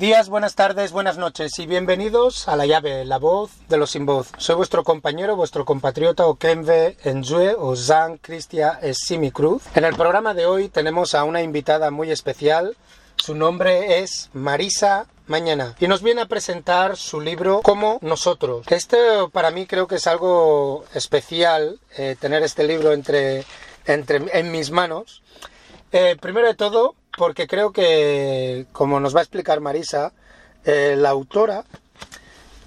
Días, buenas tardes, buenas noches y bienvenidos a La Llave, la voz de los sin voz. Soy vuestro compañero, vuestro compatriota Okenve Enjue o Zan Cristia Simi Cruz. En el programa de hoy tenemos a una invitada muy especial. Su nombre es Marisa Mañana y nos viene a presentar su libro Como nosotros. Este para mí creo que es algo especial eh, tener este libro entre, entre, en mis manos. Eh, primero de todo, porque creo que, como nos va a explicar Marisa, eh, la autora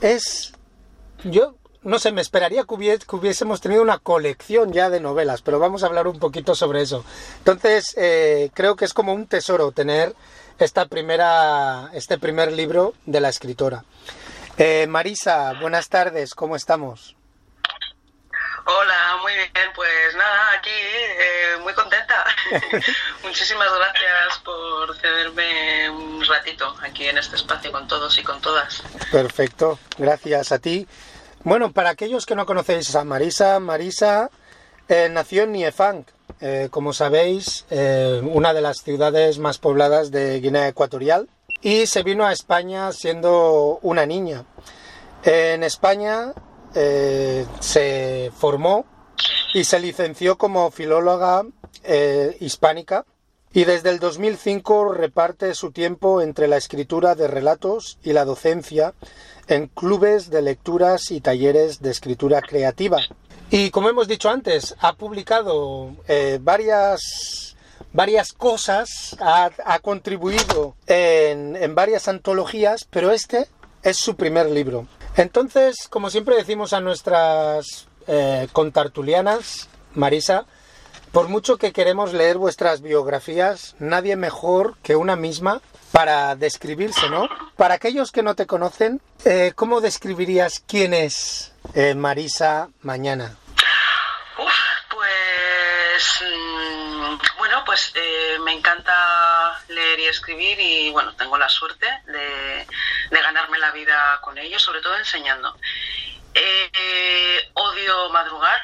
es... Yo no sé, me esperaría que, hubiésemos tenido una colección ya de novelas, pero vamos a hablar un poquito sobre eso. Entonces, eh, creo que es como un tesoro tener esta primera, este primer libro de la escritora. Eh, Marisa, buenas tardes, ¿cómo estamos? Hola, muy bien, pues nada, aquí eh, muy contenta. Muchísimas gracias por cederme un ratito aquí en este espacio con todos y con todas. Perfecto, gracias a ti. Bueno, para aquellos que no conocéis a Marisa, Marisa eh, nació en Niefang, eh, como sabéis, una de las ciudades más pobladas de Guinea Ecuatorial, y se vino a España siendo una niña. En España eh, se formó y se licenció como filóloga eh, hispánica y desde el 2005 reparte su tiempo entre la escritura de relatos y la docencia en clubes de lecturas y talleres de escritura creativa. Y como hemos dicho antes, ha publicado eh, varias, varias cosas, ha, contribuido en, en varias antologías, pero este es su primer libro. Entonces, como siempre decimos a nuestras eh, contartulianas, Marisa, por mucho que queremos leer vuestras biografías, nadie mejor que una misma para describirse, ¿no? Para aquellos que no te conocen, eh, ¿cómo describirías quién es eh, Marisa Mañana? pues mm, bueno, pues me encanta leer y escribir y bueno, tengo la suerte de de ganarme la vida con ellos, sobre todo enseñando. Eh, odio madrugar.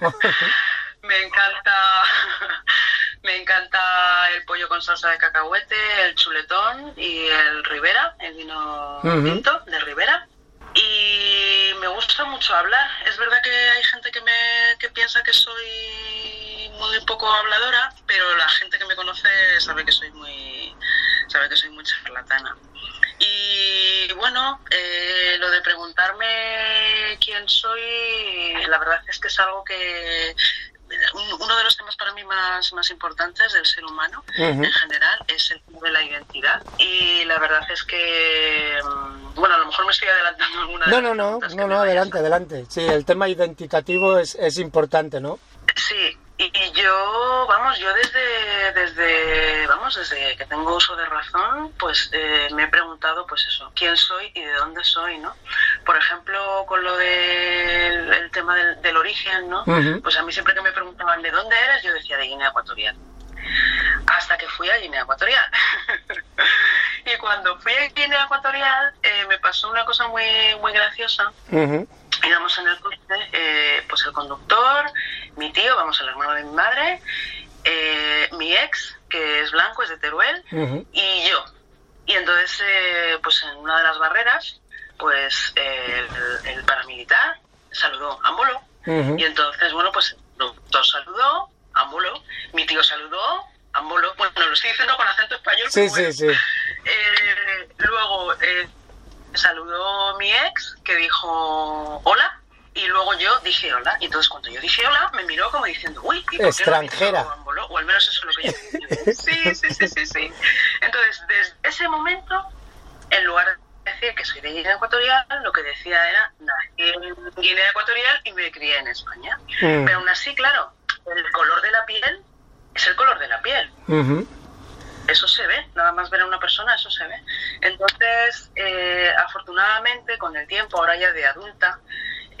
me encanta me encanta el pollo con salsa de cacahuete, el chuletón y el Ribera, el vino tinto de Ribera. Y me gusta mucho hablar. Es verdad que hay gente que me que piensa que soy muy poco habladora, pero la gente que me conoce sabe que soy muy sabe que soy muy charlatana. Y bueno, eh, lo de preguntarme quién soy, la verdad es que es algo que uno de los temas para mí más, más importantes del ser humano en general es el tema de la identidad. Y la verdad es que mm, bueno a lo mejor me estoy adelantando alguna no no no no no adelante adelante. Sí el tema identitativo es, es importante no sí y yo, vamos, yo desde, desde, vamos, desde que tengo uso de razón, pues eh, me he preguntado, pues eso, quién soy y de dónde soy, ¿no? Por ejemplo, con lo del el tema del, origen, ¿no? Pues a mí siempre que me preguntaban de dónde eres, yo decía de Guinea Ecuatorial. Hasta que fui a Guinea Ecuatorial. y cuando fui a Guinea Ecuatorial, eh, me pasó una cosa muy, muy graciosa íbamos en el coche, eh, pues el conductor, mi tío, vamos, el hermano de mi madre, eh, mi ex, que es blanco, es de Teruel, y yo. Y entonces, eh, pues en una de las barreras, pues el, paramilitar saludó, ambuló. Y entonces, bueno, pues el conductor saludó, ambuló, mi tío saludó, ambuló. Bueno, lo estoy diciendo con acento español. Sí, sí, sí. luego saludó mi ex, que dijo hola, y luego yo dije hola. Y entonces cuando yo dije hola, me miró como diciendo, uy, ¿y extranjera. o al menos eso es lo que yo Sí, sí, sí, sí, sí. Entonces, desde ese momento, en lugar de decir que soy de Guinea Ecuatorial, lo que decía era, nací en Guinea Ecuatorial y me crié en España. Mm. Pero aún así, claro, el color de la piel es el color de la piel eso se ve, nada más ver a una persona, eso se ve. Entonces, eh, afortunadamente, con el tiempo, ahora ya de adulta,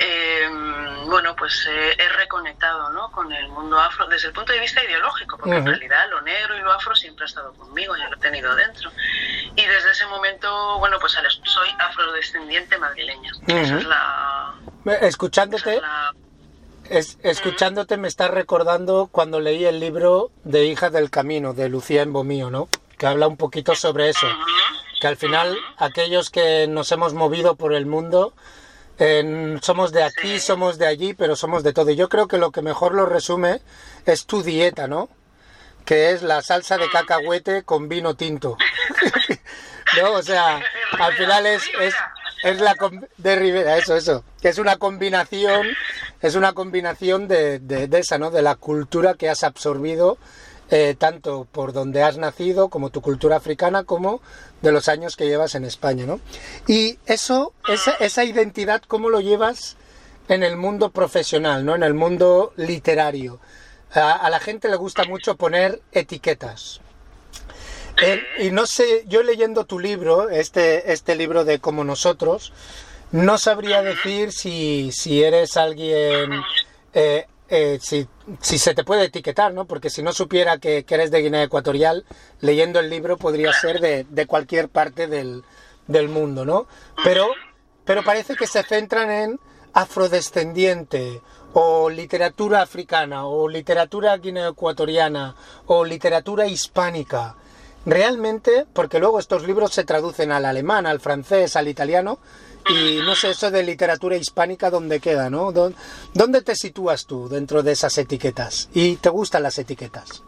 em, bueno, pues eh, he reconectado ¿no? con el mundo afro desde el punto de vista ideológico, porque en realidad lo negro y lo afro siempre ha estado conmigo, yo lo he tenido dentro. Y desde ese momento, bueno, pues soy afrodescendiente madrileña. Esa es la... Escuchándote... escuchándote me estás recordando cuando leí el libro de Hija del Camino de Lucía Embomío, ¿no? Que habla un poquito sobre eso. que al final aquellos que nos hemos movido por el mundo somos de aquí, somos de allí, pero somos de todo. Y yo creo que lo que mejor lo resume es tu dieta, ¿no? Que es la salsa de cacahuete con vino tinto. ¿No? O sea, al final es, es, es la de Rivera, eso, eso. Que es una combinación, es una combinación de, de, de esa, ¿no? De la cultura que has absorbido eh, tanto por donde has nacido, como tu cultura africana, como de los años que llevas en España, ¿no? Y eso, esa, esa identidad, ¿cómo lo llevas en el mundo profesional, ¿no? En el mundo literario. A, la gente le gusta mucho poner etiquetas. y no sé, yo leyendo tu libro, este, este libro de Como Nosotros, no sabría decir si, si eres alguien eh, eh, si, se te puede etiquetar, ¿no? Porque si no supiera que, eres de Guinea Ecuatorial, leyendo el libro podría ser de, cualquier parte del, mundo, ¿no? Pero, pero parece que se centran en afrodescendiente o literatura africana o literatura guineoecuatoriana o literatura hispánica. Realmente, porque luego estos libros se traducen al alemán, al francés, al italiano, y no sé, eso de literatura hispánica, ¿dónde queda, no? ¿Dónde te sitúas tú dentro de esas etiquetas? ¿Y te gustan las etiquetas?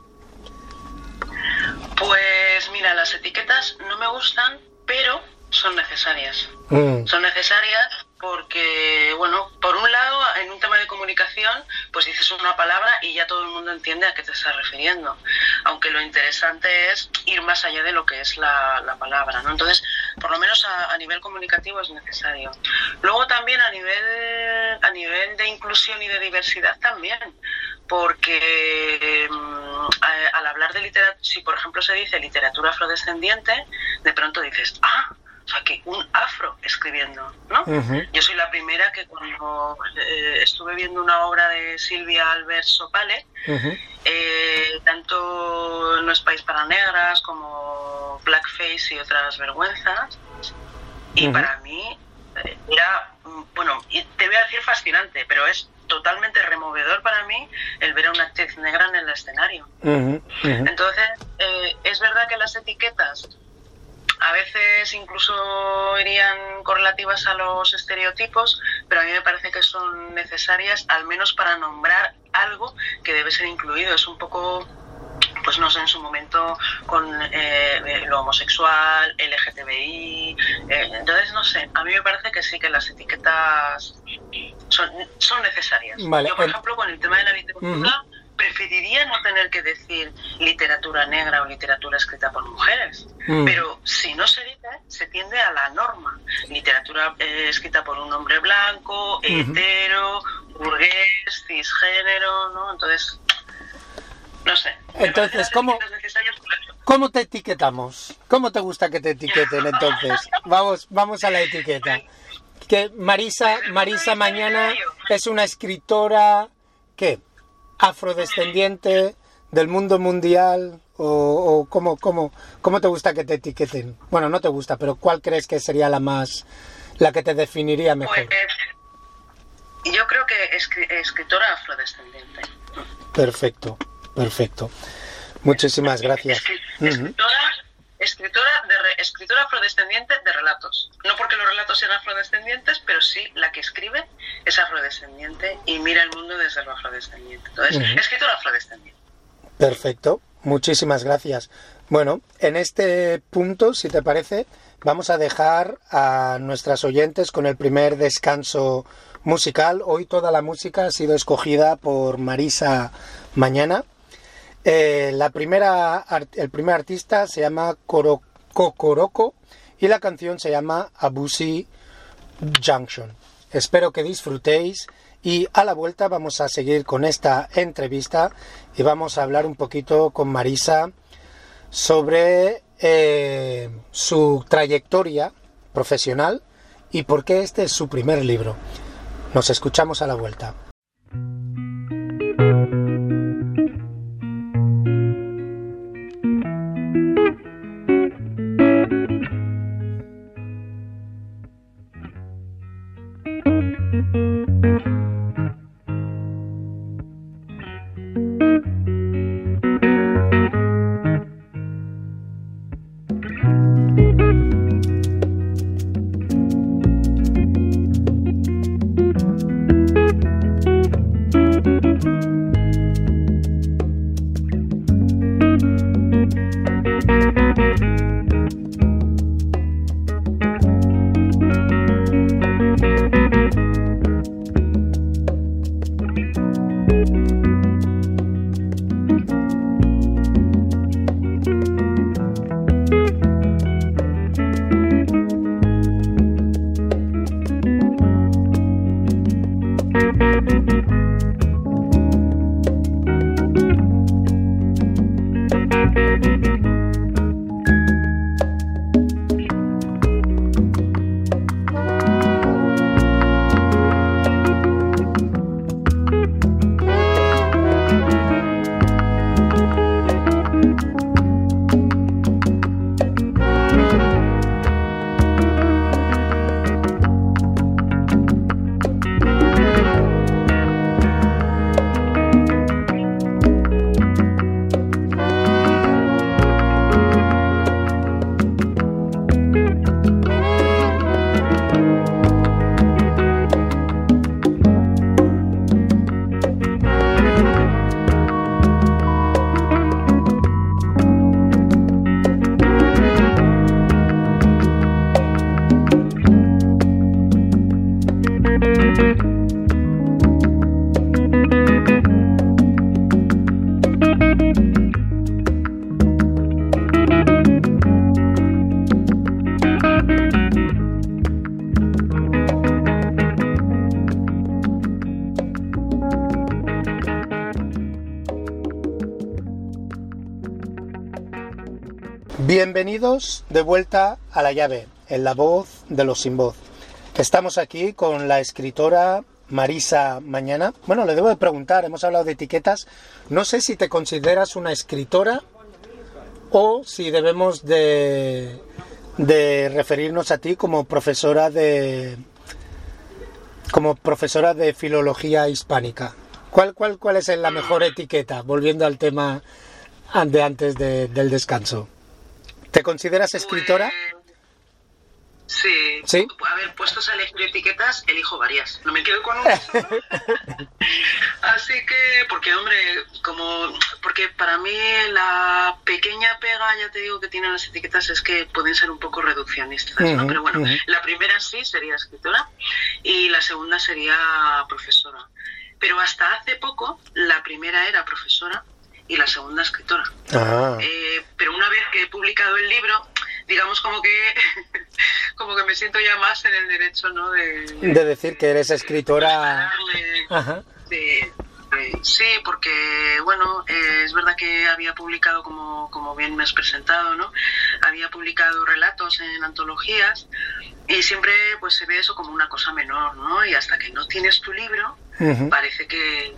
Pues mira, las etiquetas no me gustan, pero son necesarias. Mm. Son necesarias porque, bueno, por un lado, en un tema de comunicación, pues dices una palabra y ya todo el mundo entiende a qué te estás refiriendo. Aunque lo interesante es ir más allá de lo que es la, palabra, ¿no? Entonces, por lo menos a, nivel comunicativo es necesario. Luego también a nivel, a nivel de inclusión y de diversidad también, porque mm, al hablar de literatura, si por ejemplo se dice literatura afrodescendiente, de pronto dices, ah, o sea, que un afro escribiendo, ¿no? Yo soy la primera que cuando eh, estuve viendo una obra de Silvia Albert Sopale, eh, tanto No es País para Negras como Blackface y otras vergüenzas, y para mí eh, era, bueno, y te voy a decir fascinante, pero es totalmente removedor para mí el ver a una actriz negra en el escenario. Entonces, es verdad que las etiquetas a veces incluso irían correlativas a los estereotipos, pero a mí me parece que son necesarias al menos para nombrar algo que debe ser incluido. Es un poco pues no sé, en su momento con eh, lo homosexual, LGTBI. Eh, entonces, no sé, a mí me parece que sí, que las etiquetas son, son necesarias. Yo, por ejemplo, con el tema de la literatura, preferiría no tener que decir literatura negra o literatura escrita por mujeres. Mm. Pero si no se dice, se tiende a la norma. Literatura eh, escrita por un hombre blanco, hetero, burgués, cisgénero, ¿no? Entonces, no sé. Entonces, ¿cómo, ¿cómo te etiquetamos? ¿Cómo te gusta que te etiqueten entonces? Vamos, vamos a la etiqueta. Que Marisa, Marisa mañana es una escritora, ¿qué? Afrodescendiente del mundo mundial o, cómo, cómo, cómo, te gusta que te etiqueten? Bueno, no te gusta, pero ¿cuál crees que sería la más, la que te definiría mejor? Pues, yo creo que escritora afrodescendiente. Perfecto, perfecto. Muchísimas gracias. Escritora, escritora, de, escritora afrodescendiente de relatos. No porque los relatos sean afrodescendientes, pero sí la que escribe es afrodescendiente y mira el mundo desde lo afrodescendiente. Entonces, escritora afrodescendiente. Perfecto, muchísimas gracias. Bueno, en este punto, si te parece, vamos a dejar a nuestras oyentes con el primer descanso musical. Hoy toda la música ha sido escogida por Marisa Mañana. Eh, la primera, el primer artista se llama Cocoroco y la canción se llama Abusi Junction. Espero que disfrutéis y a la vuelta vamos a seguir con esta entrevista y vamos a hablar un poquito con Marisa sobre eh, su trayectoria profesional y por qué este es su primer libro. Nos escuchamos a la vuelta. Bienvenidos de vuelta a la llave, en la voz de los sin voz. Estamos aquí con la escritora Marisa Mañana. Bueno, le debo de preguntar, hemos hablado de etiquetas. No sé si te consideras una escritora o si debemos de, referirnos a ti como profesora de como profesora de filología hispánica. ¿Cuál, cuál, cuál es la mejor etiqueta? Volviendo al tema de antes del descanso. ¿Te consideras escritora? Sí. sí. A ver, puestos a elegir etiquetas, elijo varias. No me quedo con una. Así que, porque, hombre, como. Porque para mí la pequeña pega, ya te digo, que tienen las etiquetas es que pueden ser un poco reduccionistas, ¿no? Pero bueno, la primera sí sería escritora y la segunda sería profesora. Pero hasta hace poco, la primera era profesora y la segunda escritora. Ah. Eh, pero una vez que he publicado el libro, digamos como que como que me siento ya más en el derecho, ¿no? De, decir que eres escritora. sí, porque bueno, eh, es verdad que había publicado, como, como bien me has presentado, ¿no? Había publicado relatos en antologías y siempre pues se ve eso como una cosa menor, ¿no? Y hasta que no tienes tu libro, parece que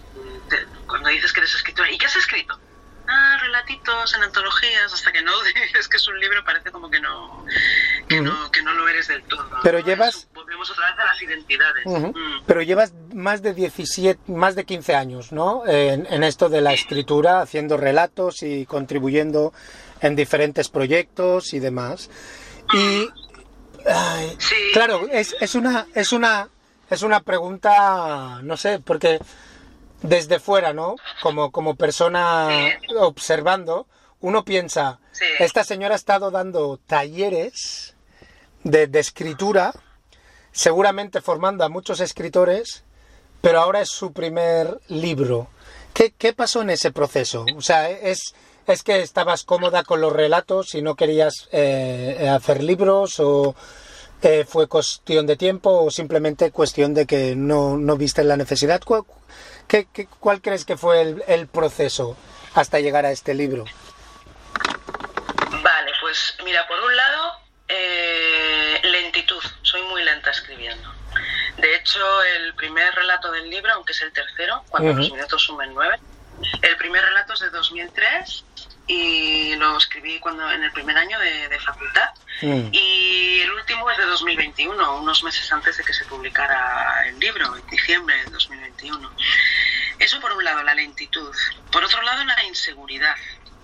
cuando dices que eres escritora, ¿y qué has escrito? Ah, relatitos en antologías, hasta que no dices que es un libro, parece como que no, que, no, que no lo eres del todo. Pero llevas... volvemos otra vez a las identidades. Mm. Pero llevas más de 17, más de 15 años, ¿no? En, en esto de la escritura, haciendo relatos y contribuyendo en diferentes proyectos y demás. Y... Claro, es, es, una, es, una, es una pregunta, no sé, porque desde fuera, ¿no? Como, como persona observando, uno piensa, esta señora ha estado dando talleres de, escritura, seguramente formando a muchos escritores, pero ahora es su primer libro. ¿Qué, pasó en ese proceso? O sea, ¿es, es que estabas cómoda con los relatos y no querías eh, hacer libros o eh, fue cuestión de tiempo o simplemente cuestión de que no, no viste la necesidad? ¿Qué, cuál crees que fue el, proceso hasta llegar a este libro? Vale, pues mira, por un lado, eh, lentitud. Soy muy lenta escribiendo. De hecho, el primer relato del libro, aunque es el tercero, cuando los minutos sumen nueve, el primer relato es de 2003 y lo escribí cuando en el primer año de, facultad mm. y el último es de 2021, unos meses antes de que se publicara el libro, en diciembre de 2021. Eso por un lado, la lentitud. Por otro lado, la inseguridad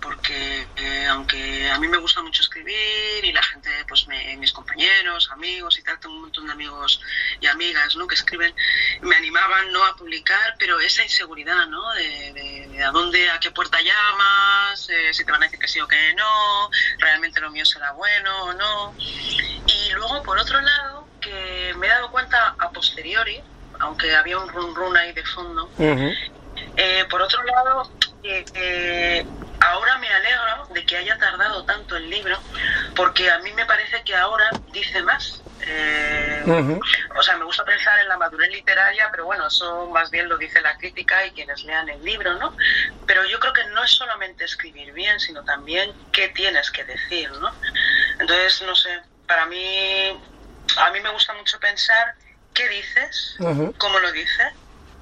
porque eh, aunque a mí me gusta mucho escribir y la gente, pues mis compañeros, amigos y tal, tengo un montón de amigos y amigas ¿no? que escriben, me animaban ¿no? a publicar, pero esa inseguridad ¿no? de, a dónde, a qué puerta llamas, eh, si te van a decir que sí o que no, realmente lo mío será bueno o no. Y luego, por otro lado, que me he dado cuenta posteriori, aunque había un run run ahí de fondo. Eh, por otro lado, eh, ahora me alegro de que haya tardado tanto el libro, porque a mí me parece que ahora dice más. Eh, o sea, me gusta pensar en la madurez literaria, pero bueno, eso más bien lo dice la crítica y quienes lean el libro, ¿no? Pero yo creo que no es solamente escribir bien, sino también qué tienes que decir, ¿no? Entonces, no sé, para mí, a mí me gusta mucho pensar qué dices, cómo lo dices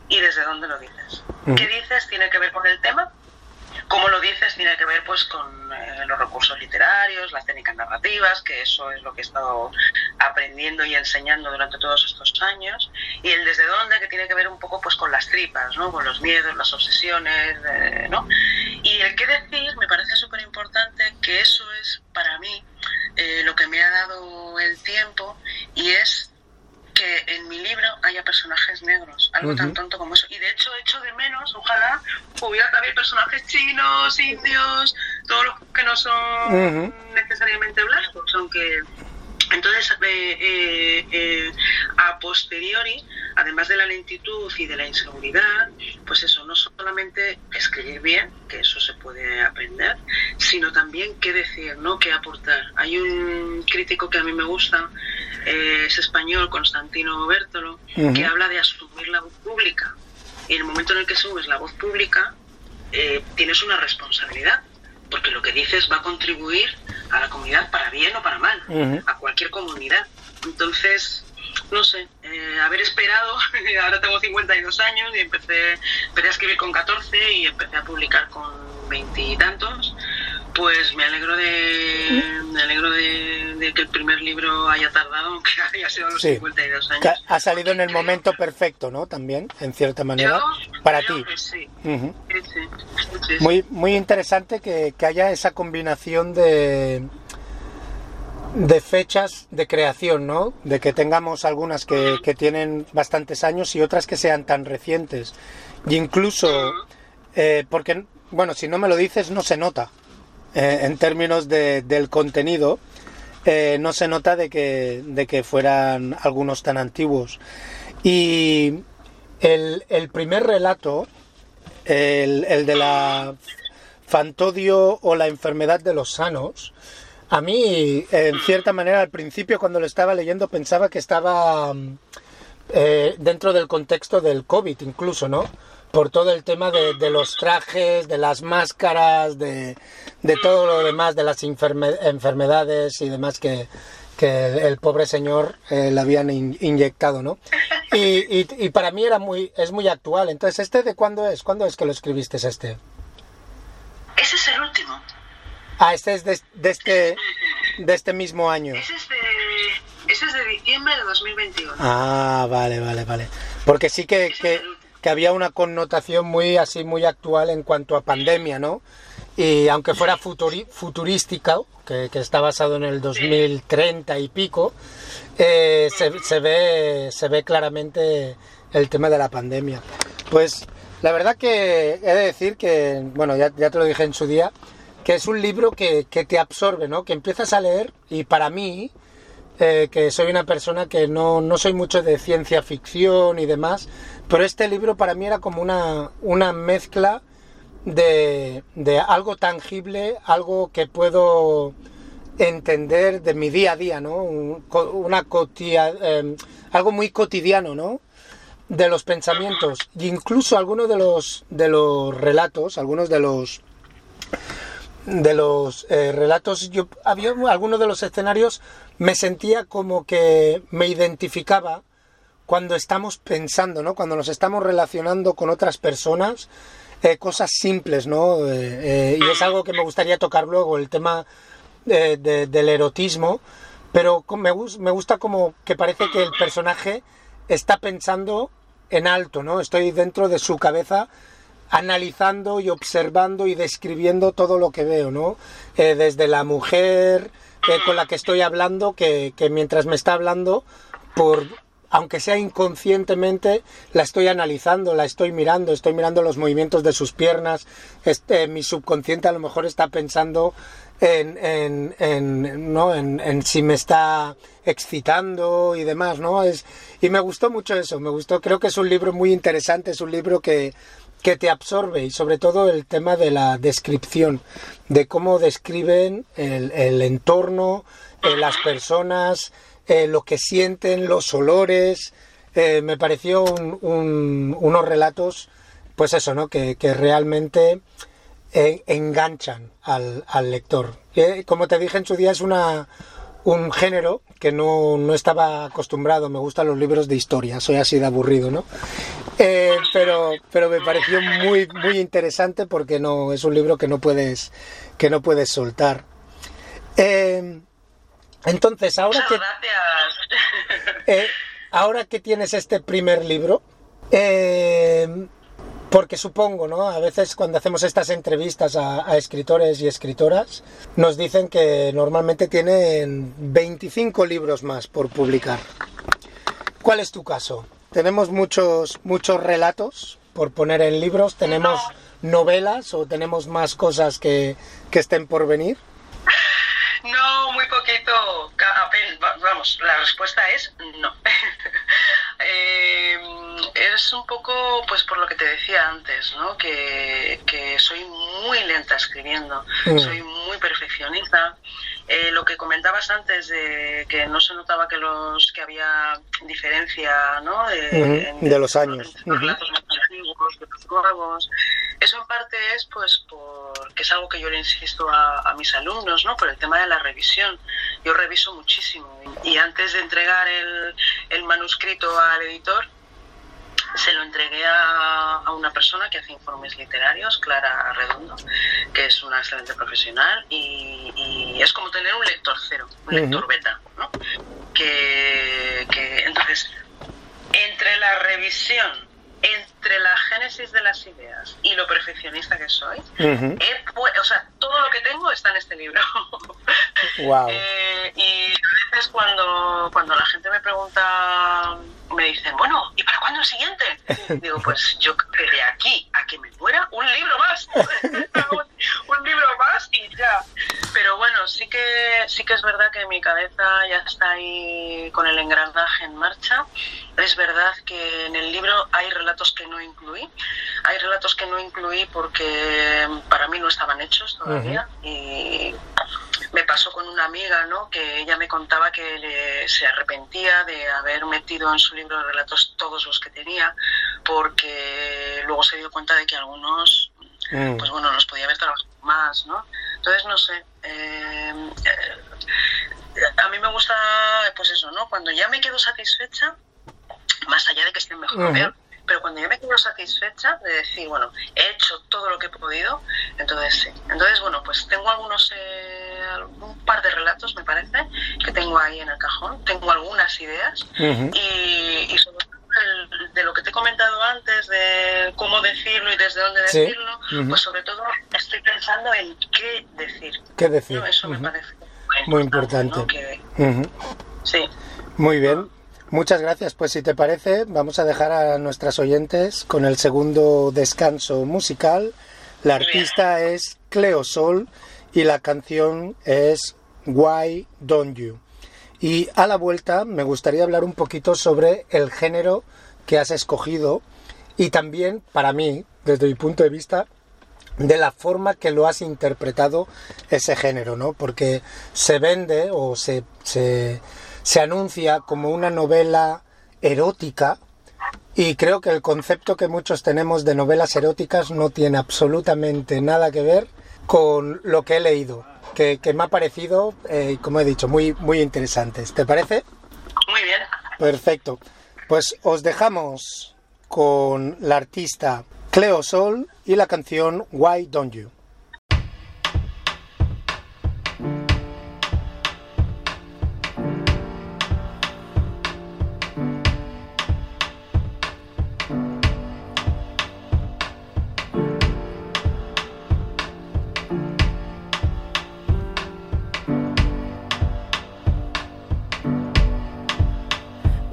y desde dónde lo dices. ¿Qué dices tiene que ver con el tema? Como lo dices, tiene que ver pues con eh, los recursos literarios, las técnicas narrativas, que eso es lo que he estado aprendiendo y enseñando durante todos estos años, y el desde dónde, que tiene que ver un poco pues con las tripas, ¿no? con los miedos, las obsesiones, eh, ¿no? Y el qué decir me parece súper importante que eso es para mí eh, lo que me ha dado el tiempo y es que en mi libro haya personajes negros, algo tan tonto como eso. Y de hecho echo de menos, ojalá hubiera también personajes chinos, indios, todos los que no son necesariamente blancos, aunque entonces, eh, eh, eh, a posteriori, además de la lentitud y de la inseguridad, pues eso, no solamente escribir bien, que eso se puede aprender, sino también qué decir, ¿no? qué aportar. Hay un crítico que a mí me gusta, es español, Constantino Bertolo, que habla de asumir la voz pública. Y en el momento en el que asumes la voz pública, tienes una responsabilidad porque lo que dices va a contribuir a la comunidad para bien o para mal, a cualquier comunidad. Entonces, no sé, eh, haber esperado, ahora tengo 52 años y empecé, empecé a escribir con 14 y empecé a publicar con veintitantos, pues me alegro de me alegro de, que el primer libro haya tardado, aunque haya sido los 52 años. Ha salido en el momento perfecto, ¿no? También, en cierta manera, para ti. Sí. muy, muy interesante que, haya esa combinación de de fechas de creación, ¿no? De que tengamos algunas que, que, tienen bastantes años y otras que sean tan recientes. Y incluso, eh, porque, bueno, si no me lo dices, no se nota. Eh, en términos de, del contenido, eh, no se nota de que, de que fueran algunos tan antiguos. Y el, el primer relato, el, el, de la fantodio o la enfermedad de los sanos, a mí, en cierta manera, al principio cuando lo estaba leyendo pensaba que estaba eh, dentro del contexto del COVID incluso, ¿no? Por todo el tema de, los trajes, de las máscaras, de, todo lo demás, de las enfermedades y demás que, el pobre señor eh, le habían inyectado, ¿no? Y, para mí era muy, es muy actual. Entonces, ¿este de cuándo es? ¿Cuándo es que lo escribiste este? Ese es el último. Ah, este es de, este, de este mismo año. Ese es, de, ese es de diciembre de 2021. Ah, vale, vale, vale. Porque sí que, que, que había una connotación muy así muy actual en cuanto a pandemia, ¿no? Y aunque fuera futurística, que, está basado en el 2030 y pico, eh, se, ve, se ve claramente el tema de la pandemia. Pues la verdad que he de decir que, bueno, ya, ya te lo dije en su día, que es un libro que, que te absorbe, ¿no? Que empiezas a leer y para mí, eh, que soy una persona que no, no, soy mucho de ciencia ficción y demás, pero este libro para mí era como una, una mezcla de, de, algo tangible, algo que puedo entender de mi día a día, ¿no? una eh, algo muy cotidiano, ¿no? De los pensamientos. E incluso algunos de los, de los relatos, algunos de los de los eh, relatos, yo había algunos de los escenarios me sentía como que me identificaba cuando estamos pensando, ¿no? Cuando nos estamos relacionando con otras personas, eh, cosas simples, ¿no? Eh, y es algo que me gustaría tocar luego, el tema del erotismo, pero me, me gusta como que parece que el personaje está pensando en alto, ¿no? Estoy dentro de su cabeza analizando y observando y describiendo todo lo que veo, ¿no? Eh, desde la mujer eh, con la que estoy hablando, que, mientras me está hablando, por aunque sea inconscientemente, la estoy analizando, la estoy mirando, estoy mirando los movimientos de sus piernas, este, mi subconsciente a lo mejor está pensando en, en, en, ¿no? en, en si me está excitando y demás, ¿no? Es, y me gustó mucho eso, me gustó, creo que es un libro muy interesante, es un libro que, que te absorbe y sobre todo el tema de la descripción, de cómo describen el, entorno, eh, las personas, eh, lo que sienten, los olores. Eh, me pareció un- un- unos relatos, pues eso, ¿no? Que, realmente enganchan al, al lector. Como te dije en su día, es una, un género que no, no estaba acostumbrado. Me gustan los libros de historia, soy así de aburrido, ¿no? Eh, pero, pero me pareció muy, muy interesante porque no, es un libro que no puedes, que no puedes soltar. Eh, entonces, ahora que, eh, ahora que tienes este primer libro, eh, porque supongo, ¿no? A veces cuando hacemos estas entrevistas a, escritores y escritoras, nos dicen que normalmente tienen 25 libros más por publicar. ¿Cuál es tu caso? Tenemos muchos, muchos relatos por poner en libros, tenemos novelas o tenemos más cosas que, que estén por venir. No, muy poquito. Vamos, la respuesta es no. Eh, es un poco, pues por lo que te decía antes, ¿no? Que, que soy muy lenta escribiendo, Mm. soy muy perfeccionista. Eh, lo que comentabas antes de que no se notaba que los que había diferencia, ¿no? De, Ujú, en- de los años. los relatos más antiguos, de los nuevos. Eso en parte es pues porque es algo que yo le insisto a, a mis alumnos, ¿no? Por el tema de la revisión. Yo reviso muchísimo y antes de entregar el, el manuscrito al editor, se lo entregué a, a una persona que hace informes literarios, Clara Redondo, que es una excelente profesional y, y es como tener un lector cero, un lector beta, ¿no? Que, que entonces entre la revisión, entre la génesis de las ideas y lo perfeccionista que soy, Ujú. he pu- o sea, todo lo que tengo está en este libro. Wow. Eh, y a veces cuando, cuando la gente me pregunta, me dicen, bueno, ¿y para cuándo el siguiente? Digo, pues yo de aquí a que me muera, un libro más. un, un libro más y ya. Pero bueno, sí que, sí que es verdad que mi cabeza ya está ahí con el engranaje en marcha. Es verdad que en el libro hay relatos que no incluí. Hay relatos que no incluí porque para mí no estaban hechos todavía. Y me pasó con una amiga, ¿no? Que ella me contaba que le- se arrepentía de haber metido en su libro de relatos todos los que tenía, porque luego se dio cuenta de que algunos, Mm. pues bueno, los podía haber trabajado más, ¿no? Entonces, no sé. eh, eh, a mí me gusta, pues eso, ¿no? Cuando ya me quedo satisfecha, más allá de que esté mejor. Pero cuando ya me quedo satisfecha de decir, bueno, he hecho todo lo que he podido, entonces sí. Entonces, bueno, pues tengo algunos, eh, un par de relatos, me parece, que tengo ahí en el cajón, tengo algunas ideas y, y sobre todo el- de lo que te he comentado antes, de cómo decirlo y desde dónde Sí. decirlo, Ujú. pues sobre todo estoy pensando en qué decir. ¿Qué decir? ¿no? Eso me parece Muy importante. importante. ¿no? Que, Ujú. sí. Muy bien. Muchas gracias. Pues si te parece, vamos a dejar a nuestras oyentes con el segundo descanso musical. La artista es Cleo Sol y la canción es Why Don't You. Y a la vuelta me gustaría hablar un poquito sobre el género que has escogido y también, para mí, desde mi punto de vista, de la forma que lo has interpretado ese género, ¿no? Porque se vende o se, se, se anuncia como una novela erótica y creo que el concepto que muchos tenemos de novelas eróticas no tiene absolutamente nada que ver con lo que he leído, que, que me ha parecido, eh, como he dicho, muy, muy interesantes. ¿Te parece? Muy bien. Perfecto. Pues os dejamos con la artista Cleo Sol y la canción Why Don't You.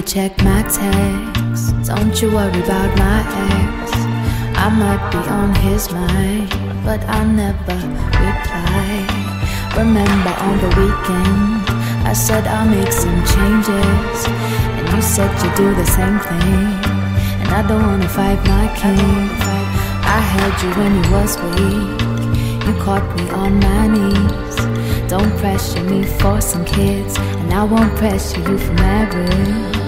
You check my texts. Don't you worry about my ex. I might be on his mind, but I'll never reply. Remember on the weekend, I said I'll make some changes, and you said you'd do the same thing. And I don't wanna fight my king. I held you when you was weak. You caught me on my knees. Don't pressure me for some kids, and I won't pressure you for marriage.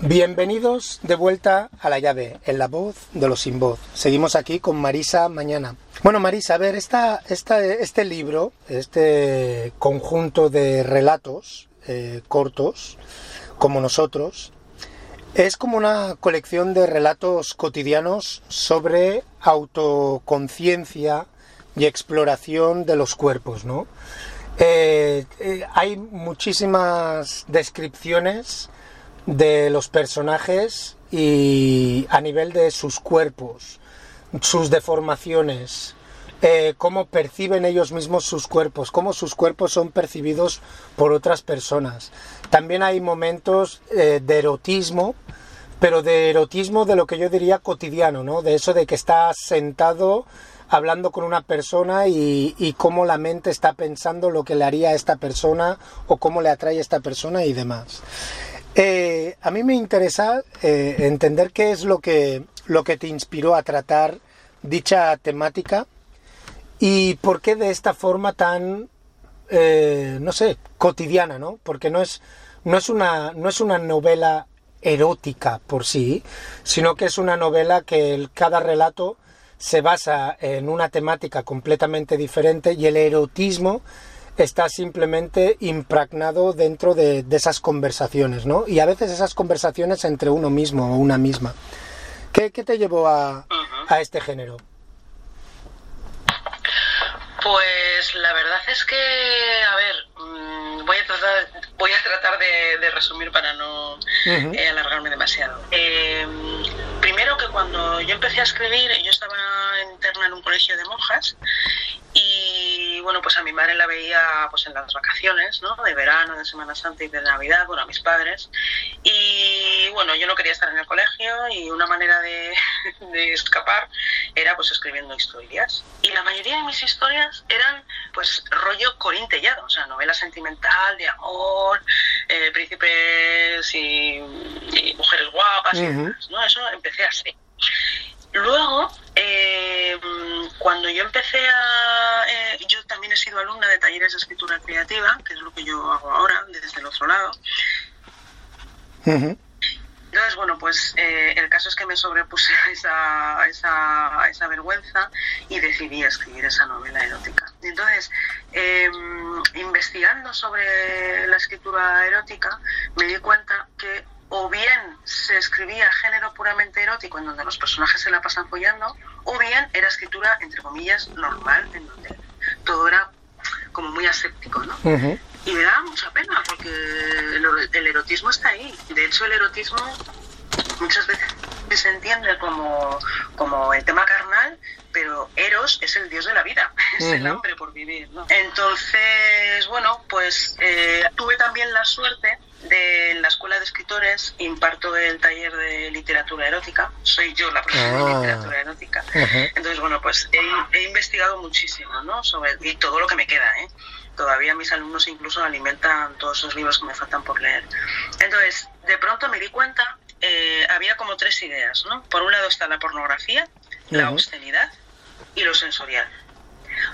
Bienvenidos de vuelta a la llave, en la voz de los sin voz. Seguimos aquí con Marisa mañana. Bueno, Marisa, a ver, esta, este libro, este conjunto de relatos eh, cortos, como nosotros, es como una colección de relatos cotidianos sobre autoconciencia y exploración de los cuerpos, ¿no? Eh, eh, hay muchísimas descripciones de los personajes y a nivel de sus cuerpos, sus deformaciones, eh, cómo perciben ellos mismos sus cuerpos, cómo sus cuerpos son percibidos por otras personas. También hay momentos de erotismo, pero de erotismo de lo que yo diría cotidiano, ¿no? De eso de que estás sentado hablando con una persona y, cómo la mente está pensando lo que le haría a esta persona o cómo le atrae a esta persona y demás. Eh, a mí me interesa eh, entender qué es lo que, lo que te inspiró a tratar dicha temática y por qué de esta forma tan, eh, no sé, cotidiana, ¿no? Porque no es, no es, una, no es una novela erótica por sí, sino que es una novela que el, cada relato se basa en una temática completamente diferente y el erotismo está simplemente impregnado dentro de, de, esas conversaciones, ¿no? Y a veces esas conversaciones entre uno mismo o una misma. ¿Qué, qué te llevó a, a este género? Pues la verdad es que, a ver, voy a tratar, voy a tratar de, de resumir para no uh -huh. eh, alargarme demasiado. Eh, primero que cuando yo empecé a escribir, yo estaba interna en un colegio de monjas y bueno, pues a mi madre la veía pues en las vacaciones, ¿no? De verano, de Semana Santa y de Navidad, bueno, a mis padres. Y bueno, yo no quería estar en el colegio y una manera de, de escapar era pues escribiendo historias. Y la mayoría de mis historias eran pues rollo corintellado, o sea, novela sentimental, de amor, eh, príncipes y, y, mujeres guapas uh -huh. y demás, ¿no? Eso empecé así. Luego, eh, cuando yo empecé a... Eh, yo también he sido alumna de talleres de escritura creativa, que es lo que yo hago ahora, desde el otro lado. Uh -huh. Entonces, bueno, pues eh, el caso es que me sobrepuse a esa, esa, a esa vergüenza y decidí escribir esa novela erótica. Entonces, eh, investigando sobre la escritura erótica, me di cuenta que o bien se escribía género puramente erótico en donde los personajes se la pasan follando, o bien era escritura, entre comillas, normal, en donde todo era como muy aséptico, ¿no? Uh. Y me da mucha pena porque el, el, erotismo está ahí. De hecho, el erotismo muchas veces se entiende como, como el tema carnal, pero Eros es el dios de la vida, es uh -huh. el hambre por vivir, ¿no? Entonces, bueno, pues eh, tuve también la suerte de la Escuela de Escritores imparto el taller de literatura erótica. Soy yo la profesora de Ah. literatura erótica. Entonces, bueno, pues he, he investigado muchísimo, ¿no? Sobre y todo lo que me queda, ¿eh? Todavía mis alumnos incluso alimentan todos esos libros que me faltan por leer. Entonces, de pronto me di cuenta, eh, había como tres ideas, ¿no? Por un lado está la pornografía, la obscenidad y lo sensorial.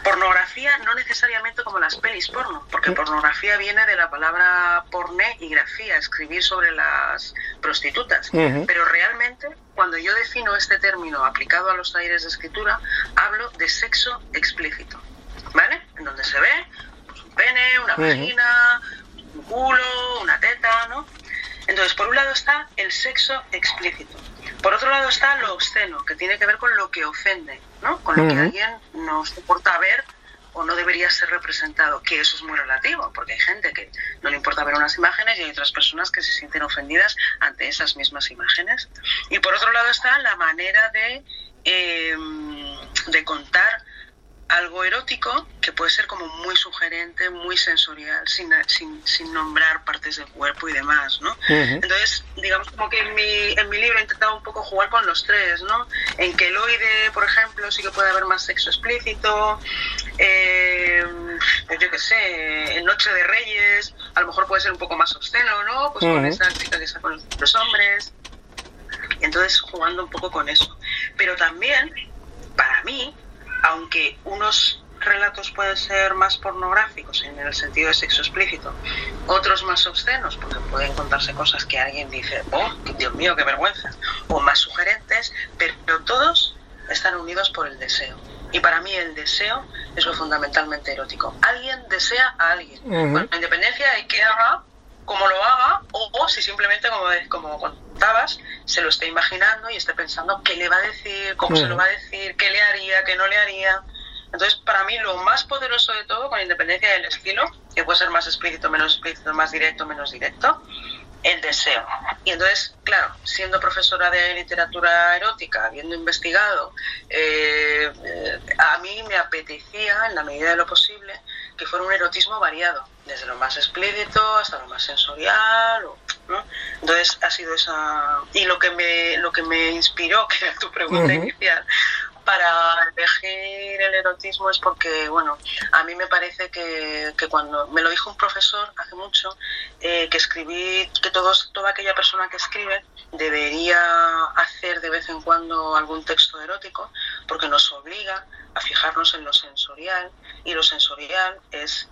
Pornografía no necesariamente como las pelis porno, porque pornografía viene de la palabra porné y grafía, escribir sobre las prostitutas. Pero realmente, cuando yo defino este término aplicado a los talleres de escritura, hablo de sexo explícito, ¿vale? En donde se ve pene, una vagina, un culo, una teta, ¿no? Entonces, por un lado está el sexo explícito. Por otro lado está lo obsceno, que tiene que ver con lo que ofende, ¿no? Con lo que Ujú. alguien no soporta ver o no debería ser representado, que eso es muy relativo, porque hay gente que no le importa ver unas imágenes y hay otras personas que se sienten ofendidas ante esas mismas imágenes. Y por otro lado está la manera de, eh, de contar algo erótico que puede ser como muy sugerente, muy sensorial, sin, sin, sin nombrar partes del cuerpo y demás, ¿no? Entonces, digamos como que en mi, en mi libro he intentado un poco jugar con los tres, ¿no? En Queloide, por ejemplo, sí que puede haber más sexo explícito, eh, pues yo qué sé, en Noche de Reyes, a lo mejor puede ser un poco más obsceno, ¿no? Pues con esa chica que está con los, los hombres. Y entonces jugando un poco con eso. Pero también, para mí, aunque unos relatos pueden ser más pornográficos en el sentido de sexo explícito, otros más obscenos, porque pueden contarse cosas que alguien dice, oh, Dios mío, qué vergüenza, o más sugerentes, pero todos están unidos por el deseo. Y para mí el deseo es lo fundamentalmente erótico. Alguien desea a alguien. Bueno, la independencia de que haga, como lo haga, o, o si simplemente, como, como contabas, se lo esté imaginando y esté pensando qué le va a decir, cómo se lo va a decir, qué le haría, qué no le haría. Entonces, para mí, lo más poderoso de todo, con independencia del estilo, que puede ser más explícito, menos explícito, más directo, menos directo, el deseo. Y entonces, claro, siendo profesora de literatura erótica, habiendo investigado, eh, eh, a mí me apetecía, en la medida de lo posible, que fuera un erotismo variado, desde lo más explícito hasta lo más sensorial. o- ¿no? Entonces, ha sido esa. Y lo que me, lo que me inspiró, que era tu pregunta inicial, para elegir el erotismo es porque, bueno, a mí me parece que, que cuando me lo dijo un profesor hace mucho, eh, que escribí, que todos, toda aquella persona que escribe debería hacer de vez en cuando algún texto erótico, porque nos obliga a fijarnos en lo sensorial, y lo sensorial es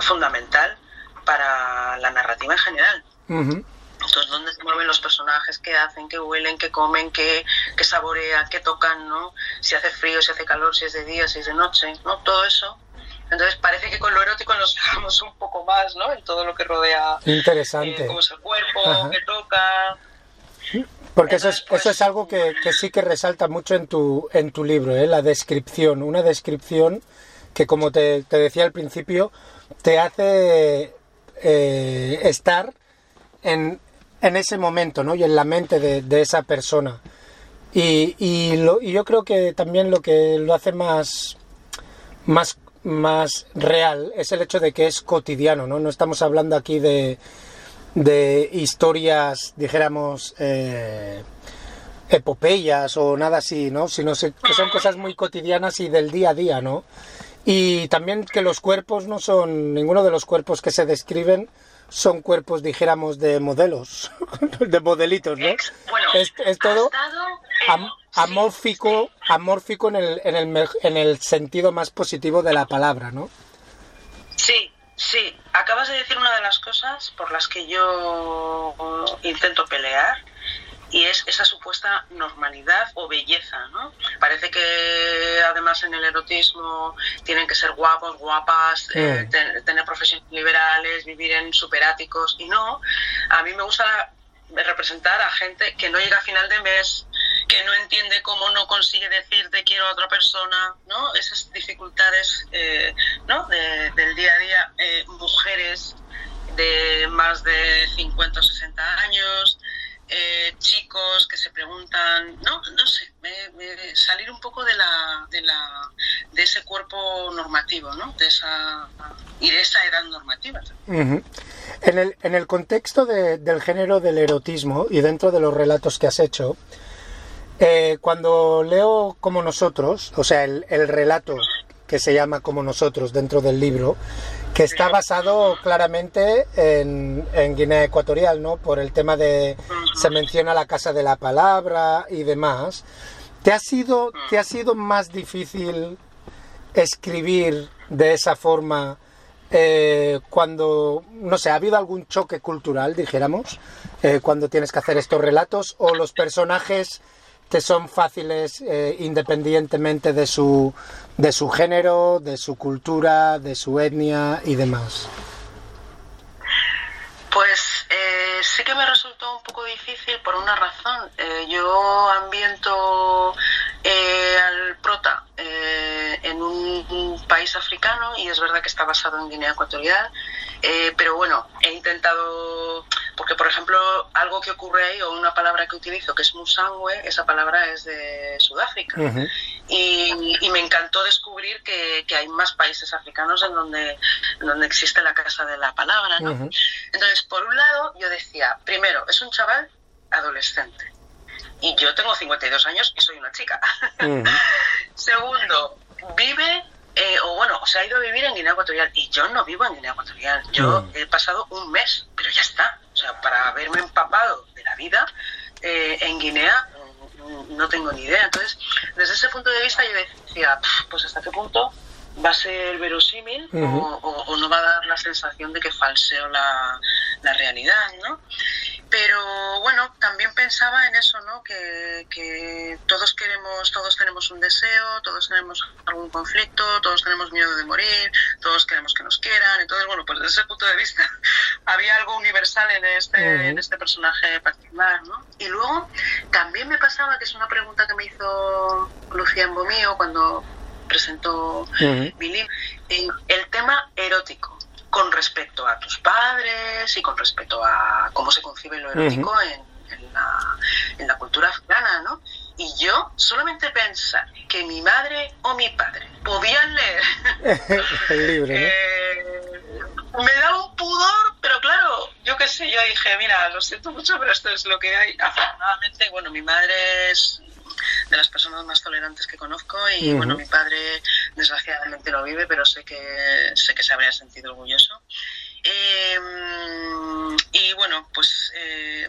fundamental para la narrativa en general. Ujú. Entonces, ¿dónde se mueven los personajes? ¿Qué hacen? ¿Qué huelen? ¿Qué comen? ¿Qué, qué saborean? ¿Qué tocan? ¿no? Si hace frío, si hace calor, si es de día, si es de noche, ¿no? Todo eso. Entonces, parece que con lo erótico nos fijamos un poco más, ¿no? En todo lo que rodea Interesante. eh, cómo es el cuerpo, Ajá. qué toca. Porque eso es, eso es algo que, que sí que resalta mucho en tu, en tu libro, ¿eh? la descripción. Una descripción que, como te, te decía al principio, te hace eh, estar en, en ese momento ¿no? y en la mente de, de esa persona. Y, y, lo- y yo creo que también lo que lo hace más, más, más real es el hecho de que es cotidiano, ¿no? No estamos hablando aquí de, de historias, dijéramos, eh, epopeyas o nada así, ¿no? Sino que son cosas muy cotidianas y del día a día, ¿no? Y también que los cuerpos no son, ninguno de los cuerpos que se describen son cuerpos, dijéramos, de modelos, de modelitos, ¿no? Ex- bueno, es, es todo am- amórfico, amórfico en el, en, el, en el sentido más positivo de la palabra, ¿no? Sí, sí. Acabas de decir una de las cosas por las que yo intento pelear y es esa supuesta normalidad o belleza, ¿no? Parece que además en el erotismo tienen que ser guapos, guapas, eh, ten- tener profesiones liberales, vivir en superáticos y no. A mí me gusta representar a gente que no llega a final de mes, que no entiende cómo no consigue decir te quiero a otra persona, ¿no? Esas dificultades, eh, ¿no? De- del día a día, eh, mujeres de más de 50 o 60 años, eh, chicos que se preguntan, no, no sé, me- salir un poco de la, de la, de ese cuerpo normativo, ¿no? De esa y de esa edad normativa. En el, en el contexto de- del género del erotismo y dentro de los relatos que has hecho, eh, cuando leo como nosotros, o sea, el, el relato que se llama como nosotros dentro del libro, que está basado claramente en, en Guinea Ecuatorial, ¿no? Por el tema de se menciona la casa de la palabra y demás. ¿Te ha sido, te ha sido más difícil escribir de esa forma eh, cuando, no sé, ha habido algún choque cultural, dijéramos, eh, cuando tienes que hacer estos relatos o los personajes te son fáciles eh, independientemente de su, de su género, de su cultura, de su etnia y demás? Pues eh, sí que me resultó un poco difícil por una razón. Eh, yo ambiento al prota en un, un país africano y es verdad que está basado en Guinea Ecuatorial, eh, pero bueno, he intentado, porque por ejemplo, algo que ocurre ahí o una palabra que utilizo que es musangwe, esa palabra es de Sudáfrica. Y, y me encantó descubrir que, que hay más países africanos en donde, en donde existe la casa de la palabra, ¿no? Entonces, por un lado, yo decía, primero, es un chaval adolescente. Y yo tengo 52 años y soy una chica. Segundo, vive, eh, o bueno, se ha ido a vivir en Guinea Ecuatorial. Y yo no vivo en Guinea Ecuatorial. Yo Mm. he pasado un mes, pero ya está. O sea, para haberme empapado de la vida eh, en Guinea, mm, no tengo ni idea. Entonces, desde ese punto de vista, yo decía, "Pf, pues hasta qué punto va a ser verosímil o- Ujú. o, o no va a dar la sensación de que falseo la, la realidad, ¿no? Pero bueno, también pensaba en eso, ¿no? Que, que todos queremos, todos tenemos un deseo, todos tenemos algún conflicto, todos tenemos miedo de morir, todos queremos que nos quieran. Entonces, bueno, pues desde ese punto de vista había algo universal en este, en este personaje particular, ¿no? Y luego también me pasaba, que es una pregunta que me hizo Lucía Embomío cuando presentó mi libro, en el tema erótico con respecto a tus padres y con respecto a cómo se concibe lo erótico en, en la, en la cultura afgana, ¿no? Y yo solamente pensar que mi madre o mi padre podían leer el libro, ¿no? eh, me da un pudor, pero claro, yo qué sé, yo dije, mira, lo siento mucho, pero esto es lo que hay. Afortunadamente, bueno, mi madre es de las personas más tolerantes que conozco y Ujú. bueno, mi padre desgraciadamente lo vive, pero sé que sé que se habría sentido orgulloso. Eh, y bueno, pues eh,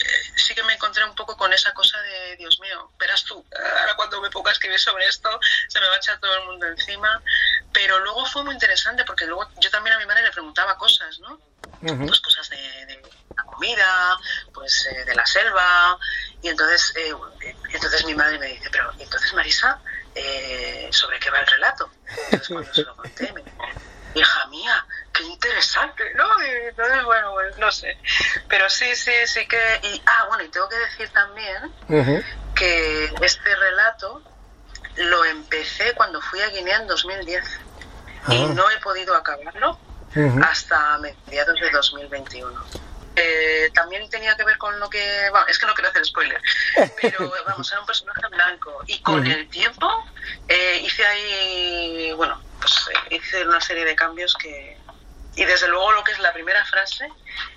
eh, sí que me encontré un poco con esa cosa de, Dios mío, verás tú, ahora cuando me ponga a escribir sobre esto, se me va a echar todo el mundo encima. Pero luego fue muy interesante porque luego yo también a mi madre le preguntaba cosas, ¿no? Pues cosas de, de la comida, pues eh, de la selva. Y entonces, eh, entonces mi madre me dice, pero ¿y entonces Marisa, eh, ¿sobre qué va el relato? Entonces cuando se lo conté, me dijo, hija mía, qué interesante, ¿no? Y entonces, bueno, pues no sé. Pero sí, sí, sí que... Y, ah, bueno, y tengo que decir también que este relato lo empecé cuando fui a Guinea en 2010 y Ah. no he podido acabarlo hasta mediados de 2021. Eh, también tenía que ver con lo que... bueno, es que no quiero hacer spoiler, pero vamos, era un personaje blanco y con el tiempo eh, hice ahí, bueno, pues eh, hice una serie de cambios que... Y desde luego lo que es la primera frase,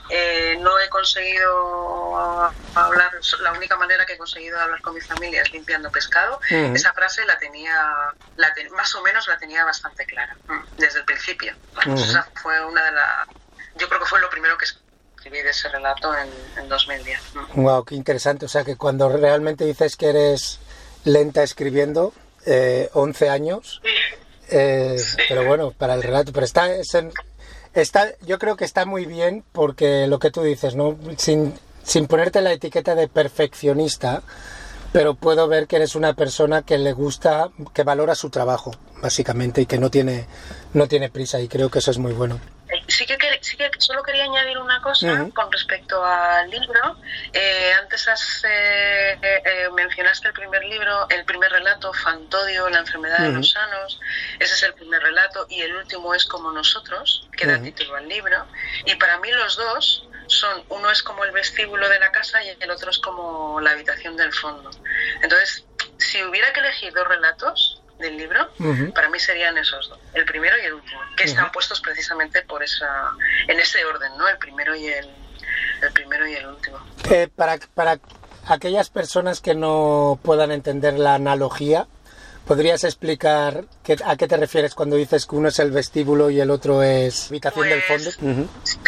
eh, no he conseguido hablar, la única manera que he conseguido hablar con mi familia es limpiando pescado. Ujú. Esa frase la tenía, la te- más o menos la tenía bastante clara, mm, desde el principio. Bueno, Ujú. Esa fue una de las, yo creo que fue lo primero que escribí de ese relato en, en 2010. mm. Wow, qué interesante. O sea que cuando realmente dices que eres lenta escribiendo, eh, 11 años, eh, pero bueno, para el relato, pero está, es en- está, yo creo que está muy bien porque lo que tú dices, ¿no? Sin, sin ponerte la etiqueta de perfeccionista, pero puedo ver que eres una persona que le gusta, que valora su trabajo, básicamente, y que no tiene, no tiene prisa, y creo que eso es muy bueno. Sí que, sí que solo quería añadir una cosa con respecto al libro. Eh, antes has, eh, eh, eh, mencionaste el primer libro, el primer relato, Fantodio, la enfermedad de los sanos. Ese es el primer relato y el último es Como nosotros, que da título al libro. Y para mí los dos son, uno es como el vestíbulo de la casa y el otro es como la habitación del fondo. Entonces, si hubiera que elegir dos relatos, del libro, para mí serían esos dos, el primero y el último, que están puestos precisamente por esa, en ese orden, ¿no? El primero y el, el primero y el último. Eh, para, para aquellas personas que no puedan entender la analogía, ¿podrías explicar qué, a qué te refieres cuando dices que uno es el vestíbulo y el otro es habitación del Pues, fondo? Sí,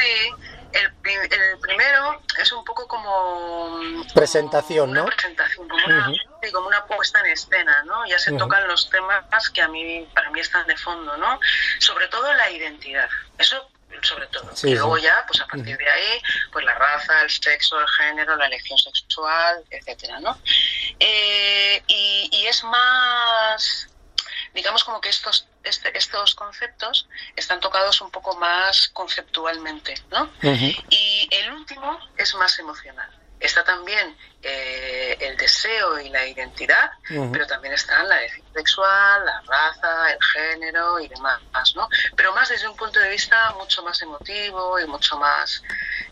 el, el primero es un poco como... Presentación, una ¿no? presentación, como una, Sí, como una puesta en escena, ¿no? Ya se tocan los temas que a mí, para mí están de fondo, ¿no? Sobre todo la identidad, eso sobre todo. Sí, y luego ya, pues a partir de ahí, pues la raza, el sexo, el género, la elección sexual, etcétera, ¿no? Eh, y, y es más, digamos como que estos, este- estos conceptos están tocados un poco más conceptualmente, ¿no? Y el último es más emocional. Está también eh, el deseo y la identidad, Ujú. pero también están la sexual, la raza, el género y demás, ¿no? Pero más desde un punto de vista mucho más emotivo y mucho más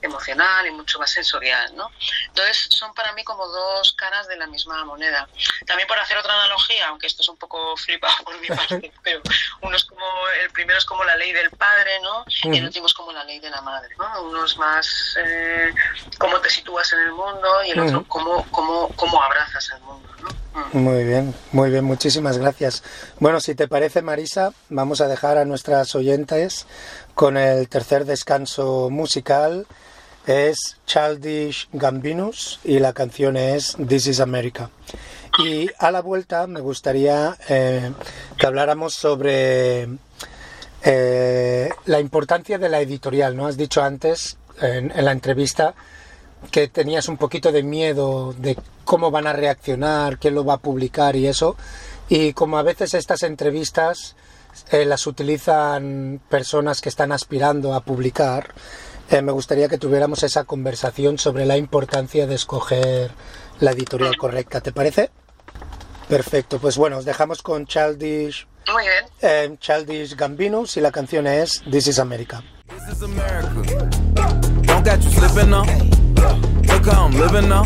emocional y mucho más sensorial, ¿no? Entonces son para mí como dos caras de la misma moneda. También por hacer otra analogía, aunque esto es un poco flipado por mi parte, pero uno es como, el primero es como la ley del padre, ¿no? Y el último es como la ley de la madre, ¿no? Uno es más eh, cómo te sitúas en el mundo y el otro Ujú. Cómo, cómo, abrazas el mundo, ¿no? Mm. Muy bien, muy bien, muchísimas gracias. Bueno, si te parece, Marisa, vamos a dejar a nuestras oyentes con el tercer descanso musical. Es Childish Gambinus y la canción es This is America. Y a la vuelta me gustaría eh, que habláramos sobre eh, la importancia de la editorial. ¿no? Has dicho antes en la entrevista que tenías un poquito de miedo de cómo van a reaccionar, quién lo va a publicar y eso. Y como a veces estas entrevistas eh, las utilizan personas que están aspirando a publicar, eh, me gustaría que tuviéramos esa conversación sobre la importancia de escoger la editorial correcta. ¿Te parece? Perfecto, pues bueno, os dejamos con Childish, Muy bien. eh, Childish Gambinus y la canción es This is America. This is America. Don't got you slipping now. Look how I'm living now.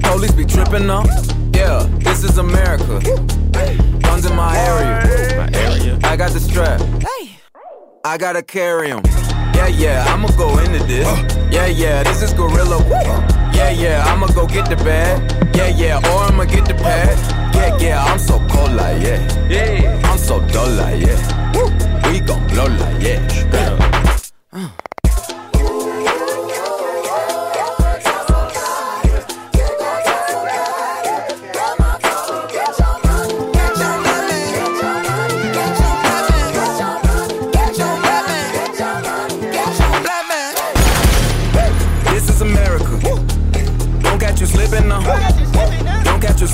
Police be tripping now. Yeah, this is America. Guns in my area. My area. I got the strap. I gotta carry 'em. Yeah, yeah, I'ma go into this. Yeah, yeah, this is gorilla. Yeah, yeah, I'ma go get the bag. Yeah, yeah, or I'ma get the pad. Yeah, yeah, I'm so cold like yeah. Yeah, I'm so dull like yeah. We gon' blow like yeah. Uh.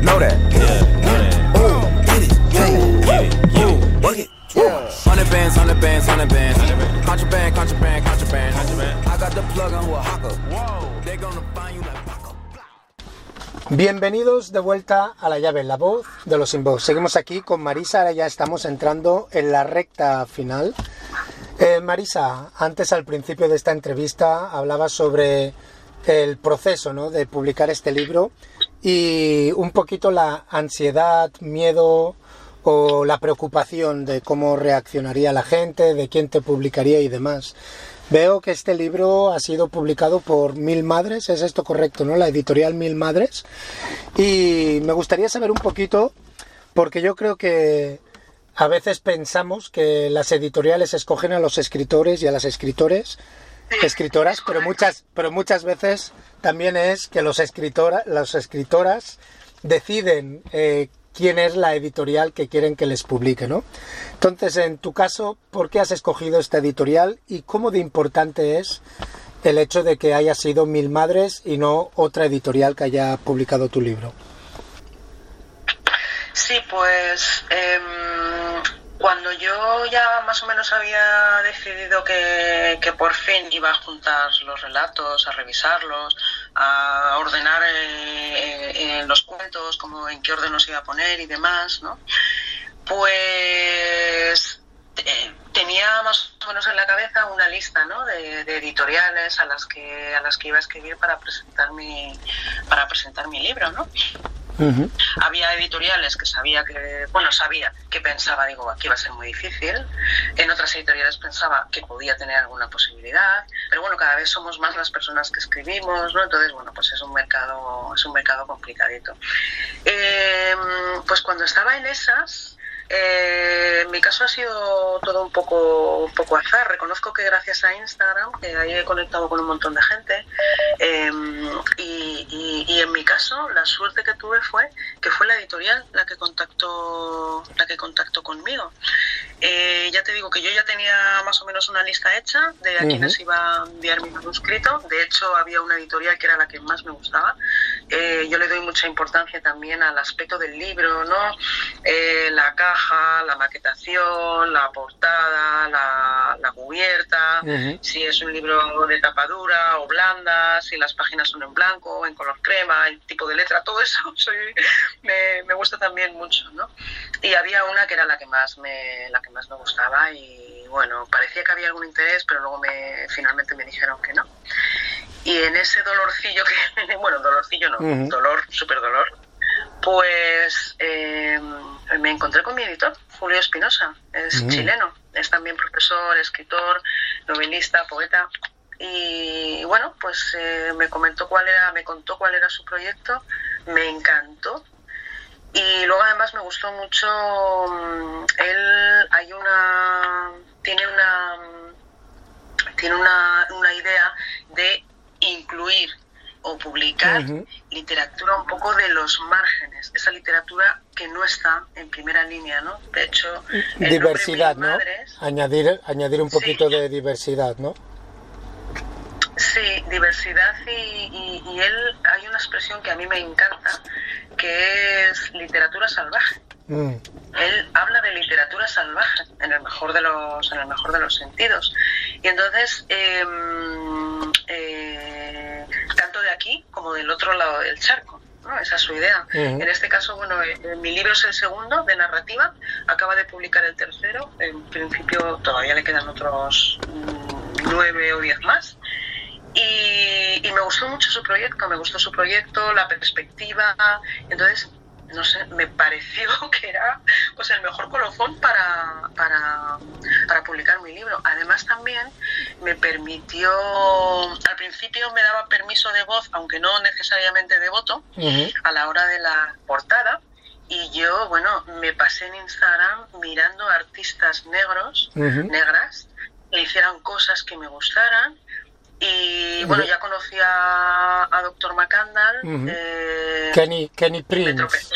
Ooh, black. Ooh, know that. Yeah, Ooh, get it. Get it. Ooh, work it. Hundred bands, hundred bands, hundred bands. Contraband, contraband, contraband. I got the plug on who a hawker. Whoa, they gonna find you like. Bienvenidos de vuelta a la llave, la voz de los inbox. Seguimos aquí con Marisa, ahora ya estamos entrando en la recta final. Eh, Marisa, antes al principio de esta entrevista hablabas sobre el proceso ¿no? de publicar este libro y un poquito la ansiedad, miedo o la preocupación de cómo reaccionaría la gente, de quién te publicaría y demás. Veo que este libro ha sido publicado por Mil Madres, es esto correcto, ¿no? La editorial Mil Madres. Y me gustaría saber un poquito, porque yo creo que a veces pensamos que las editoriales escogen a los escritores y a las escritores, escritoras, pero muchas, pero muchas veces también es que los escritora, las escritoras deciden eh, quién es la editorial que quieren que les publique, ¿no? Entonces, en tu caso, ¿por qué has escogido esta editorial y cómo de importante es el hecho de que haya sido Mil Madres y no otra editorial que haya publicado tu libro? Sí, pues em, cuando yo ya más o menos había decidido que, que, por fin iba a juntar los relatos, a revisarlos, a ordenar eh, eh, los cuentos, como en qué orden los iba a poner y demás, ¿no? Pues eh, tenía más o menos en la cabeza una lista ¿no? de, de, editoriales a las que a las que iba a escribir para presentar mi para presentar mi libro ¿no? Había editoriales que sabía que, bueno, sabía que pensaba, digo, aquí va a ser muy difícil. En otras editoriales pensaba que podía tener alguna posibilidad. Pero bueno, cada vez somos más las personas que escribimos, ¿no? Entonces, bueno, pues es un mercado, es un mercado complicadito. Eh, pues cuando estaba en esas, eh, en mi caso ha sido todo un poco, un poco azar. Reconozco que gracias a Instagram, que ahí he conectado con un montón de gente, eh, y, y, y, en mi caso la suerte que tuve fue que fue la editorial la que contactó, la que contactó conmigo. Eh, ya te digo que yo ya tenía más o menos una lista hecha de a uh -huh. quienes iba a enviar mi manuscrito. De hecho, había una editorial que era la que más me gustaba. Eh, yo le doy mucha importancia también al aspecto del libro, ¿no? La caja, la maquetación, la portada, la, la cubierta, uh -huh. si es un libro de tapa dura o blanda, si las páginas son en blanco, en color crema, el tipo de letra, todo eso soy, me, me, gusta también mucho, ¿no? Y había una que era la que más me, la que más me gustaba y bueno, parecía que había algún interés, pero luego me, finalmente me dijeron que no. Y en ese dolorcillo que, bueno, dolorcillo no, uh -huh. dolor, súper dolor, pues eh, me encontré con mi editor, Julio Espinosa, es -huh. chileno, es también profesor, escritor, novelista, poeta. Y bueno, pues eh, me comentó cuál era, me contó cuál era su proyecto, me encantó. Y luego además me gustó mucho, mm, él hay una, tiene una, tiene una, una idea de incluir o publicar uh -huh. literatura un poco de los márgenes, esa literatura que no está en primera línea, ¿no? De hecho, diversidad, ¿no? Madres, añadir, añadir un poquito sí. de diversidad, ¿no? Sí, diversidad y, y, y, él hay una expresión que a mí me encanta, que es literatura salvaje. Mm. Él habla de literatura salvaje en el mejor de los, en el mejor de los sentidos. Y entonces eh, eh, tanto de aquí como del otro lado del charco. ¿no? Esa es su idea. Uh -huh. En este caso, bueno, eh, mi libro es el segundo de narrativa, acaba de publicar el tercero, en principio todavía le quedan otros mm, nueve o diez más. Y, y, me gustó mucho su proyecto, me gustó su proyecto, la perspectiva, entonces no sé, me pareció que era pues el mejor colofón para, para, para, publicar mi libro. Además también me permitió, al principio me daba permiso de voz, aunque no necesariamente de voto, uh -huh. a la hora de la portada. Y yo, bueno, me pasé en Instagram mirando artistas negros, uh -huh. negras, que hicieran cosas que me gustaran y bueno, ya conocí a, a Dr. McCandall. Uh -huh. eh, Kenny, Kenny Prince.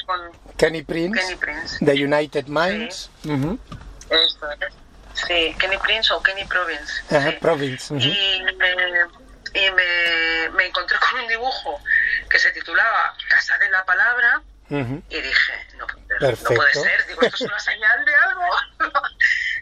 Kenny Prince. Kenny Prince. De United Minds. Sí. Uh -huh. Esto, sí, Kenny Prince o Kenny Province. Uh -huh, sí. Province. Y, me, y me, me, encontré con un dibujo que se titulaba Casa de la Palabra. Y dije, no, no puede ser, digo, esto es una señal de algo.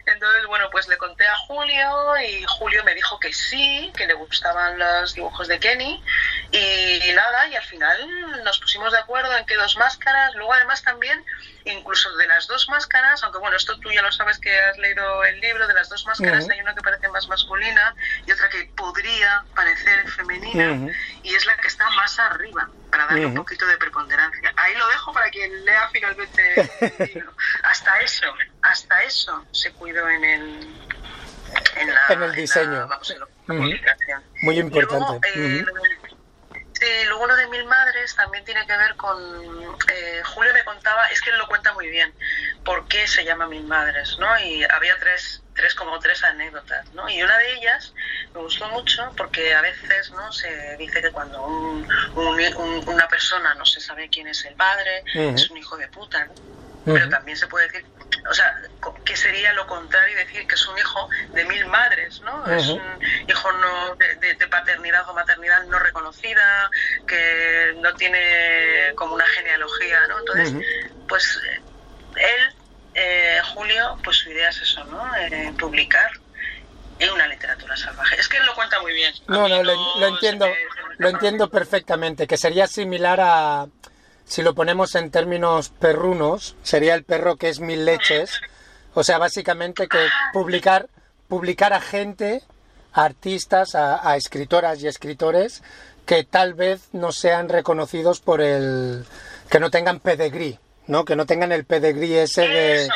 Entonces, bueno, pues le conté a Julio y Julio me dijo que sí, que le gustaban los dibujos de Kenny y nada, y al final nos pusimos de acuerdo en que dos máscaras, luego además también, incluso de las dos máscaras, aunque bueno, esto tú ya lo sabes que has leído el libro, de las dos máscaras uh -huh. hay una que parece más masculina y otra que podría parecer femenina uh -huh. y es la que está más arriba para darle uh -huh. un poquito de preponderancia. Ahí lo dejo para quien lea finalmente el libro. Hasta eso, hasta eso se cuidó en el en, la, en el diseño. En la, vamos, en la publicación. Muy importante. Luego, eh, Sí, luego lo de Mil Madres también tiene que ver con... Eh, Julio me contaba, es que él lo cuenta muy bien, por qué se llama Mil Madres, ¿no? Y había tres, tres como tres anécdotas, ¿no? Y una de ellas me gustó mucho porque a veces, ¿no? Se dice que cuando un, un, un, una persona no se sabe quién es el padre, uh -huh. es un hijo de puta, ¿no? Uh -huh. Pero también se puede decir o sea, que sería lo contrario decir que es un hijo de mil madres, ¿no? Uh -huh. Es un hijo no de, de, de, paternidad o maternidad no reconocida, que no tiene como una genealogía, ¿no? Entonces, uh -huh. Pues Julio, pues su idea es eso, ¿no? Eh, publicar en una literatura salvaje. Es que él lo cuenta muy bien. No, no, lo, entiendo, me- me lo entiendo perfectamente, que sería similar a, si lo ponemos en términos perrunos, sería el perro que es mil leches, o sea, básicamente que publicar, publicar a gente, a artistas, a, a escritoras y escritores que tal vez no sean reconocidos por el, que no tengan pedigrí, ¿no? Que no tengan el pedigrí ese de,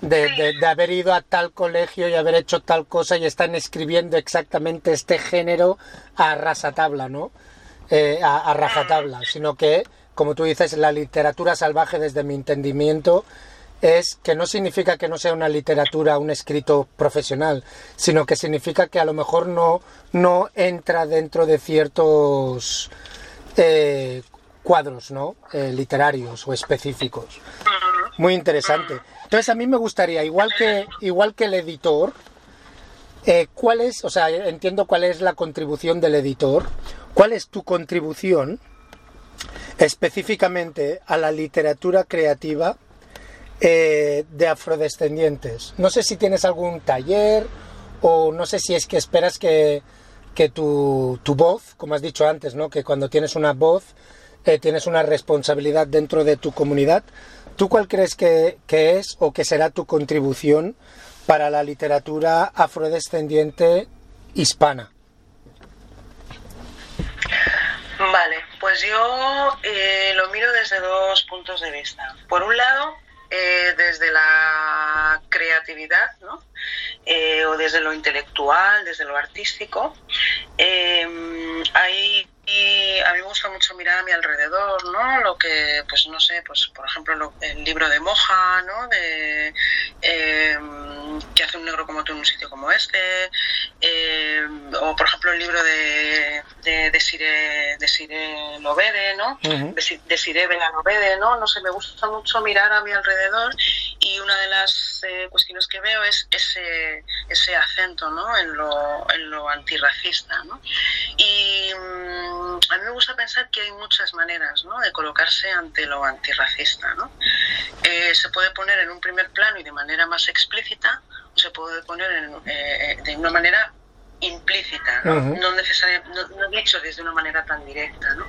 de, de- de haber ido a tal colegio y haber hecho tal cosa y están escribiendo exactamente este género a rasatabla, ¿no? Eh, a, a rajatabla, sino que, como tú dices, la literatura salvaje, desde mi entendimiento, es que no significa que no sea una literatura, un escrito profesional, sino que significa que a lo mejor no, no entra dentro de ciertos eh, cuadros, ¿no? Eh, literarios o específicos. Muy interesante. Entonces a mí me gustaría, igual que, igual que el editor, eh, ¿cuál es, o sea, entiendo cuál es la contribución del editor, cuál es tu contribución específicamente a la literatura creativa eh, de afrodescendientes? No sé si tienes algún taller o no sé si es que esperas que, que tu, tu voz, como has dicho antes, ¿no? que cuando tienes una voz eh, tienes una responsabilidad dentro de tu comunidad. ¿Tú cuál crees que, es o que será tu contribución para la literatura afrodescendiente hispana? Vale, pues yo eh, lo miro desde dos puntos de vista. Por un lado, eh, desde la creatividad, ¿no? O desde lo intelectual, desde lo artístico. Hay y a mí me gusta mucho mirar a mi alrededor, ¿no? Lo que, pues no sé, pues por ejemplo lo- el libro de Moja, ¿no? De eh, que hace un negro como tú en un sitio como este, eh, o por ejemplo el libro de de Desiree, Desiree Lovede, ¿no? Ujú. Desi- Desiree Bela Lovede, ¿no? No sé, me gusta mucho mirar a mi alrededor y una de las eh, cuestiones que veo es ese, ese acento, ¿no? En lo, en lo antirracista, ¿no? Y mm, a mí me gusta pensar que hay muchas maneras ¿no? de colocarse ante lo antirracista. ¿no? Eh, se puede poner en un primer plano y de manera más explícita, o se puede poner en, eh, de una manera implícita, ¿no? Ujú. no, necesaria- no, no dicho desde una manera tan directa. ¿no?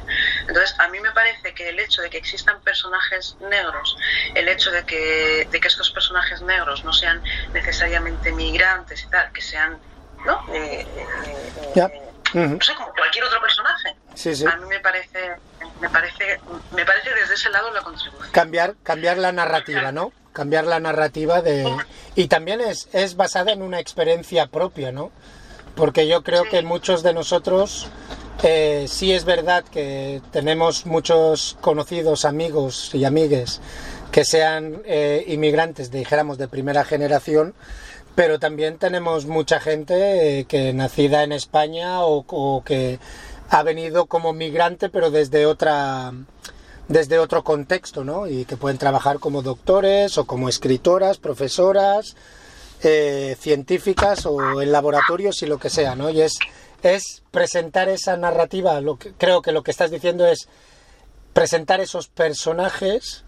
Entonces, a mí me parece que el hecho de que existan personajes negros, el hecho de que, de que estos personajes negros no sean necesariamente migrantes y tal, que sean, ¿no? Eh, eh, eh, no sé, como cualquier otro personaje. Sí, sí. A mí me parece, me parece, me parece desde ese lado la contribución. cambiar cambiar la narrativa no cambiar la narrativa de y también es es basada en una experiencia propia no porque yo creo Sí. que muchos de nosotros eh, sí es verdad que tenemos muchos conocidos amigos y amigues que sean eh, inmigrantes dijéramos de primera generación pero también tenemos mucha gente eh, que nacida en España o, o que ha venido como migrante pero desde otra desde otro contexto, ¿no? Y que pueden trabajar como doctores o como escritoras, profesoras, eh, científicas o en laboratorios y lo que sea, ¿no? Y es, es presentar esa narrativa, lo que, creo que lo que estás diciendo es presentar esos personajes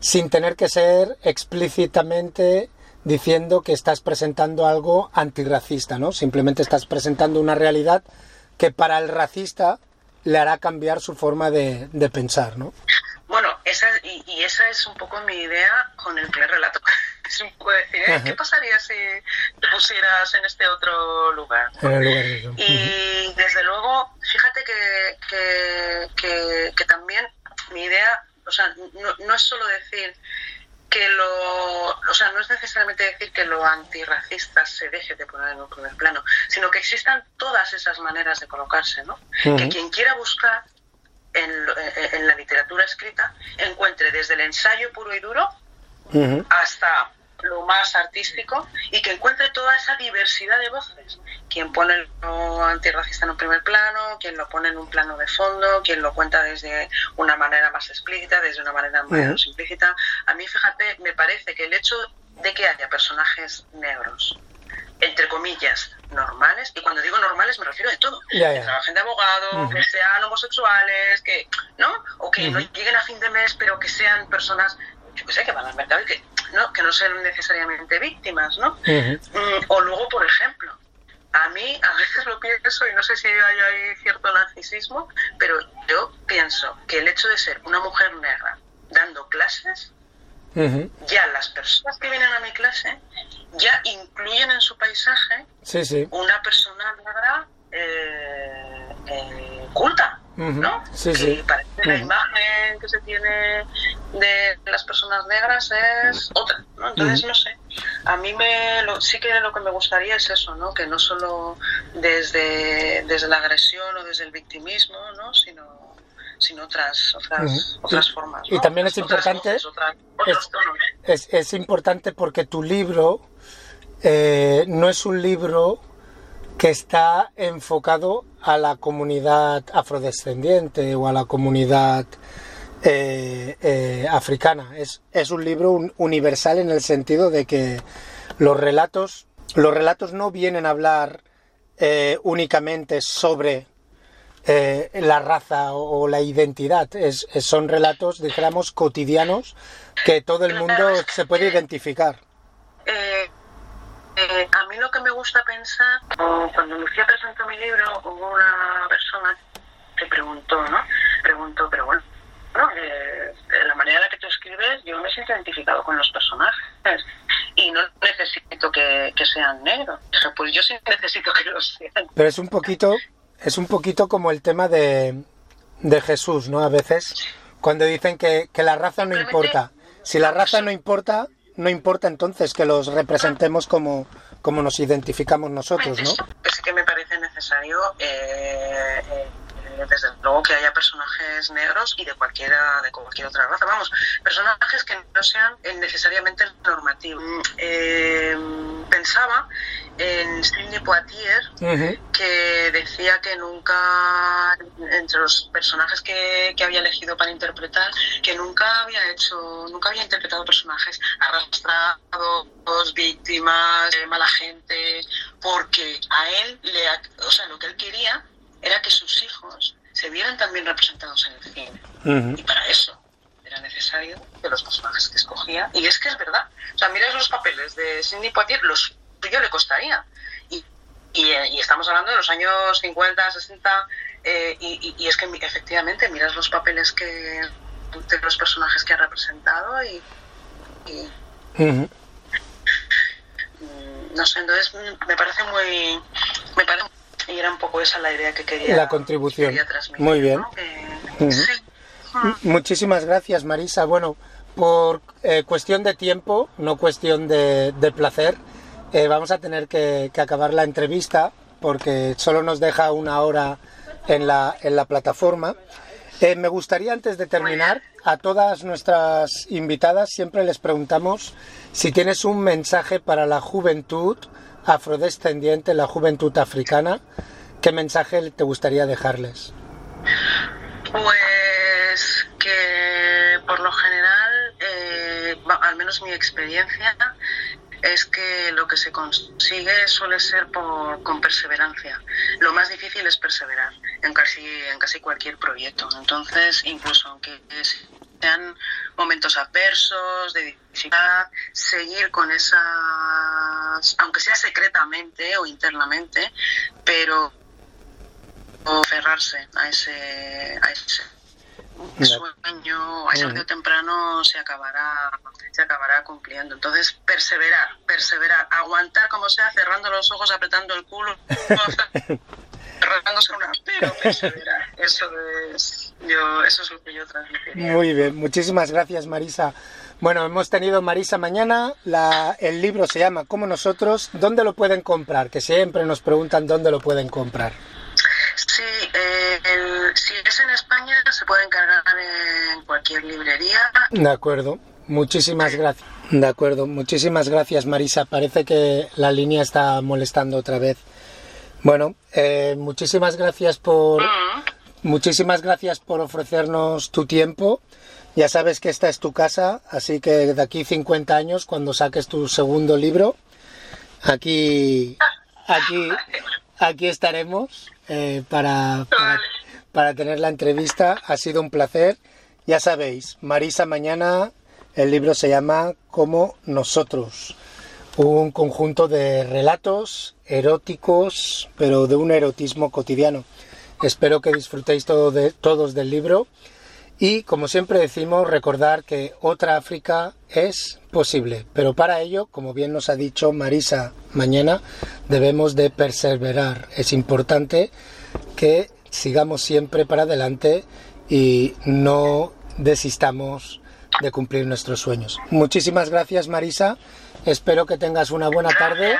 sin tener que ser explícitamente diciendo que estás presentando algo antirracista, ¿no? Simplemente estás presentando una realidad que para el racista le hará cambiar su forma de, de pensar, ¿no? Bueno, esa, y, y esa es un poco mi idea con el primer relato. Es un poco decir, ¿eh? ¿qué pasaría si te pusieras en este otro lugar? En el lugar de eso. Y desde luego, fíjate que, que, que- que también mi idea, o sea, no, no es solo decir que lo, o sea, no es necesariamente decir que lo antirracista se deje de poner en un primer plano, sino que existan todas esas maneras de colocarse, ¿no? Que quien quiera buscar en, en la literatura escrita encuentre desde el ensayo puro y duro hasta lo más artístico y que encuentre toda esa diversidad de voces. Quien pone lo antirracista en un primer plano, quien lo pone en un plano de fondo, quien lo cuenta desde una manera más explícita, desde una manera Ujú. implícita. A mí, fíjate, me parece que el hecho de que haya personajes negros, entre comillas, normales, y cuando digo normales me refiero de todo, Ya, ya. que trabajen de abogado, que sean homosexuales, que, ¿no? O que no lleguen a fin de mes, pero que sean personas, yo qué sé, que van al mercado y que, ¿no? que no sean necesariamente víctimas, ¿no? Mm, o luego, por ejemplo, a mí a veces lo pienso y no sé si hay, hay cierto narcisismo, pero yo pienso que el hecho de ser una mujer negra dando clases, ya las personas que vienen a mi clase ya incluyen en su paisaje una persona negra eh, eh, culta. ¿No? Sí, sí. parece que la imagen que se tiene de las personas negras es otra, ¿no? Entonces, no sé. A mí me, sí que lo que me gustaría es eso, ¿no? Que no solo desde, desde la agresión o desde el victimismo, ¿no? Sino sino otras otras, otras formas. Y también es importante es, es, importante porque tu libro eh, no es un libro que está enfocado a la comunidad afrodescendiente o a la comunidad eh, eh, africana. Es, es, un libro universal en el sentido de que los relatos, los relatos no vienen a hablar eh, únicamente sobre la raza o, la identidad. Es, son relatos, dijéramos, cotidianos que todo el mundo se puede identificar. A mí lo que me gusta pensar, cuando Lucía presentó mi libro, hubo una persona que preguntó, ¿no? Preguntó, pero bueno, ¿no? Eh, la manera en la que tú escribes, yo me siento identificado con los personajes y no necesito que, sean negros. Pues yo sí necesito que los sean. Pero es un poquito, es un poquito como el tema de, de Jesús, ¿no? A veces, cuando dicen que, que la raza no importa. Si la raza no importa, no importa entonces que los representemos como, como nos identificamos nosotros, ¿no? Es que me parece necesario, eh, eh, desde luego, que haya personajes negros y de cualquiera, de cualquier otra raza. Vamos, personajes que no sean necesariamente normativos. Eh, pensaba en Sidney Poitier, que decía que nunca, entre los personajes que, que, había elegido para interpretar, que nunca había hecho, nunca había interpretado personajes arrastrados, víctimas, mala gente, porque a él, le, o sea, lo que él quería era que sus hijos se vieran también representados en el cine. Y para eso era necesario que los personajes que escogía, y es que es verdad, o sea, miras los papeles de Sidney Poitier, los yo le costaría. Y, eh, y, estamos hablando de los años 50, 60, eh, y, y, es que efectivamente miras los papeles que de los personajes que ha representado y, mm, no sé, entonces me parece muy me parece y era un poco esa la idea que quería la contribución. muy bien. muchísimas gracias Marisa. Bueno por eh, cuestión de tiempo no cuestión de, de placer eh, vamos a tener que, acabar la entrevista porque solo nos deja una hora en la, en la plataforma. Eh, me gustaría antes de terminar, a todas nuestras invitadas siempre les preguntamos si tienes un mensaje para la juventud afrodescendiente, la juventud africana, ¿qué mensaje te gustaría dejarles? Pues que por lo general, eh, al menos mi experiencia, es que lo que se consigue suele ser con perseverancia. Lo más difícil es perseverar en casi, en casi cualquier proyecto. Entonces, incluso aunque sean momentos adversos, de dificultad, seguir con aunque sea secretamente o internamente, pero aferrarse a ese, a ese sueño, ese tarde temprano se acabará, se acabará cumpliendo. Entonces, perseverar, perseverar, aguantar como sea, cerrando los ojos, apretando el culo, cerrándose una, pero perseverar. Eso es, yo, eso es lo que yo transmitiría. Muy bien, muchísimas gracias Marisa. Bueno, hemos tenido Marisa mañana, la, el libro se llama Como nosotros, ¿dónde lo pueden comprar? Que siempre nos preguntan dónde lo pueden comprar. Sí, eh, si es en España se puede encargar en cualquier librería. De acuerdo, muchísimas gracias. De acuerdo, muchísimas gracias Marisa. Parece que la línea está molestando otra vez. Bueno, eh, muchísimas gracias por mm. muchísimas gracias por ofrecernos tu tiempo. Ya sabes que esta es tu casa, así que de aquí 50 años, cuando saques tu segundo libro, aquí, aquí, aquí estaremos eh, para, para, tener la entrevista. Ha sido un placer. Ya sabéis, Marisa mañana El libro se llama Como nosotros, un conjunto de relatos eróticos, pero de un erotismo cotidiano. Espero que disfrutéis todo de, todos del libro y, como siempre decimos, recordar que otra África es posible, pero para ello, como bien nos ha dicho Marisa mañana, debemos de perseverar. Es importante que sigamos siempre para adelante y no desistamos de cumplir nuestros sueños. Muchísimas gracias Marisa, espero que tengas una buena tarde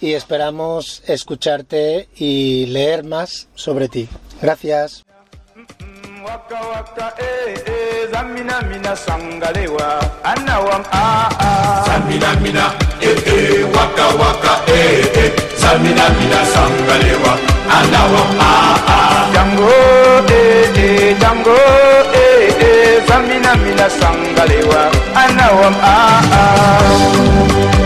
y esperamos escucharte y leer más sobre ti. Gracias. Waka waka eh eh zamina mina sangalewa. Anawam ah ah. Zamina mina eh eh waka waka eh eh zamina mina sangalewa. Anawam ah ah. Jango eh eh jango eh eh zamina mina sangalewa. Anawam ah ah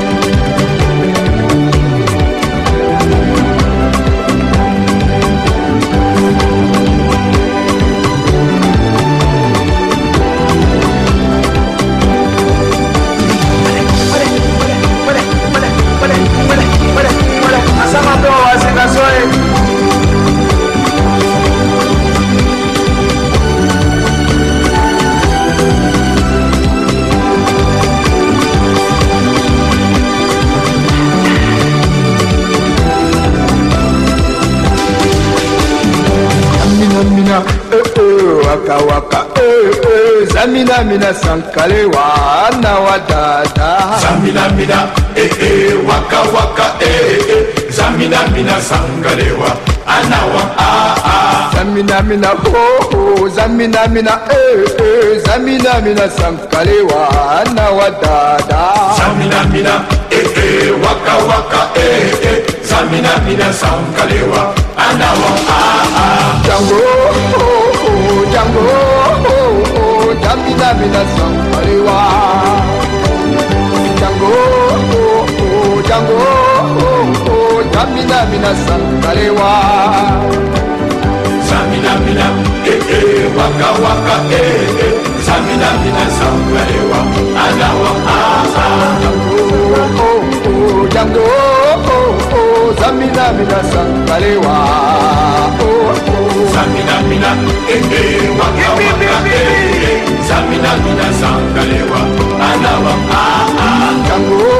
mina eh eh waka waka eh eh. Zamina mina sankale wa na wa dada zamina mina eh eh waka waka eh eh zamina mina sankale wa ana wa ah ah zamina mina ho ho. Zamina mina eh eh. Zamina mina sankale wa na wa dada zamina mina eh eh waka waka eh eh. Zamina mina sankale wa ana wa ah ah jango Django, oh, oh, Jamina Mina Sankalewa. Django, oh, oh, Django, oh, oh, Jamina Mina Sankalewa. Samina Mina, eh eh, waka waka eh eh, Samina Mina. Anawa ah ah. Django, oh, oh, Django, oh, mina mina sankalewa samina mina ete wakawakate samina mina sankalewa anawa kango.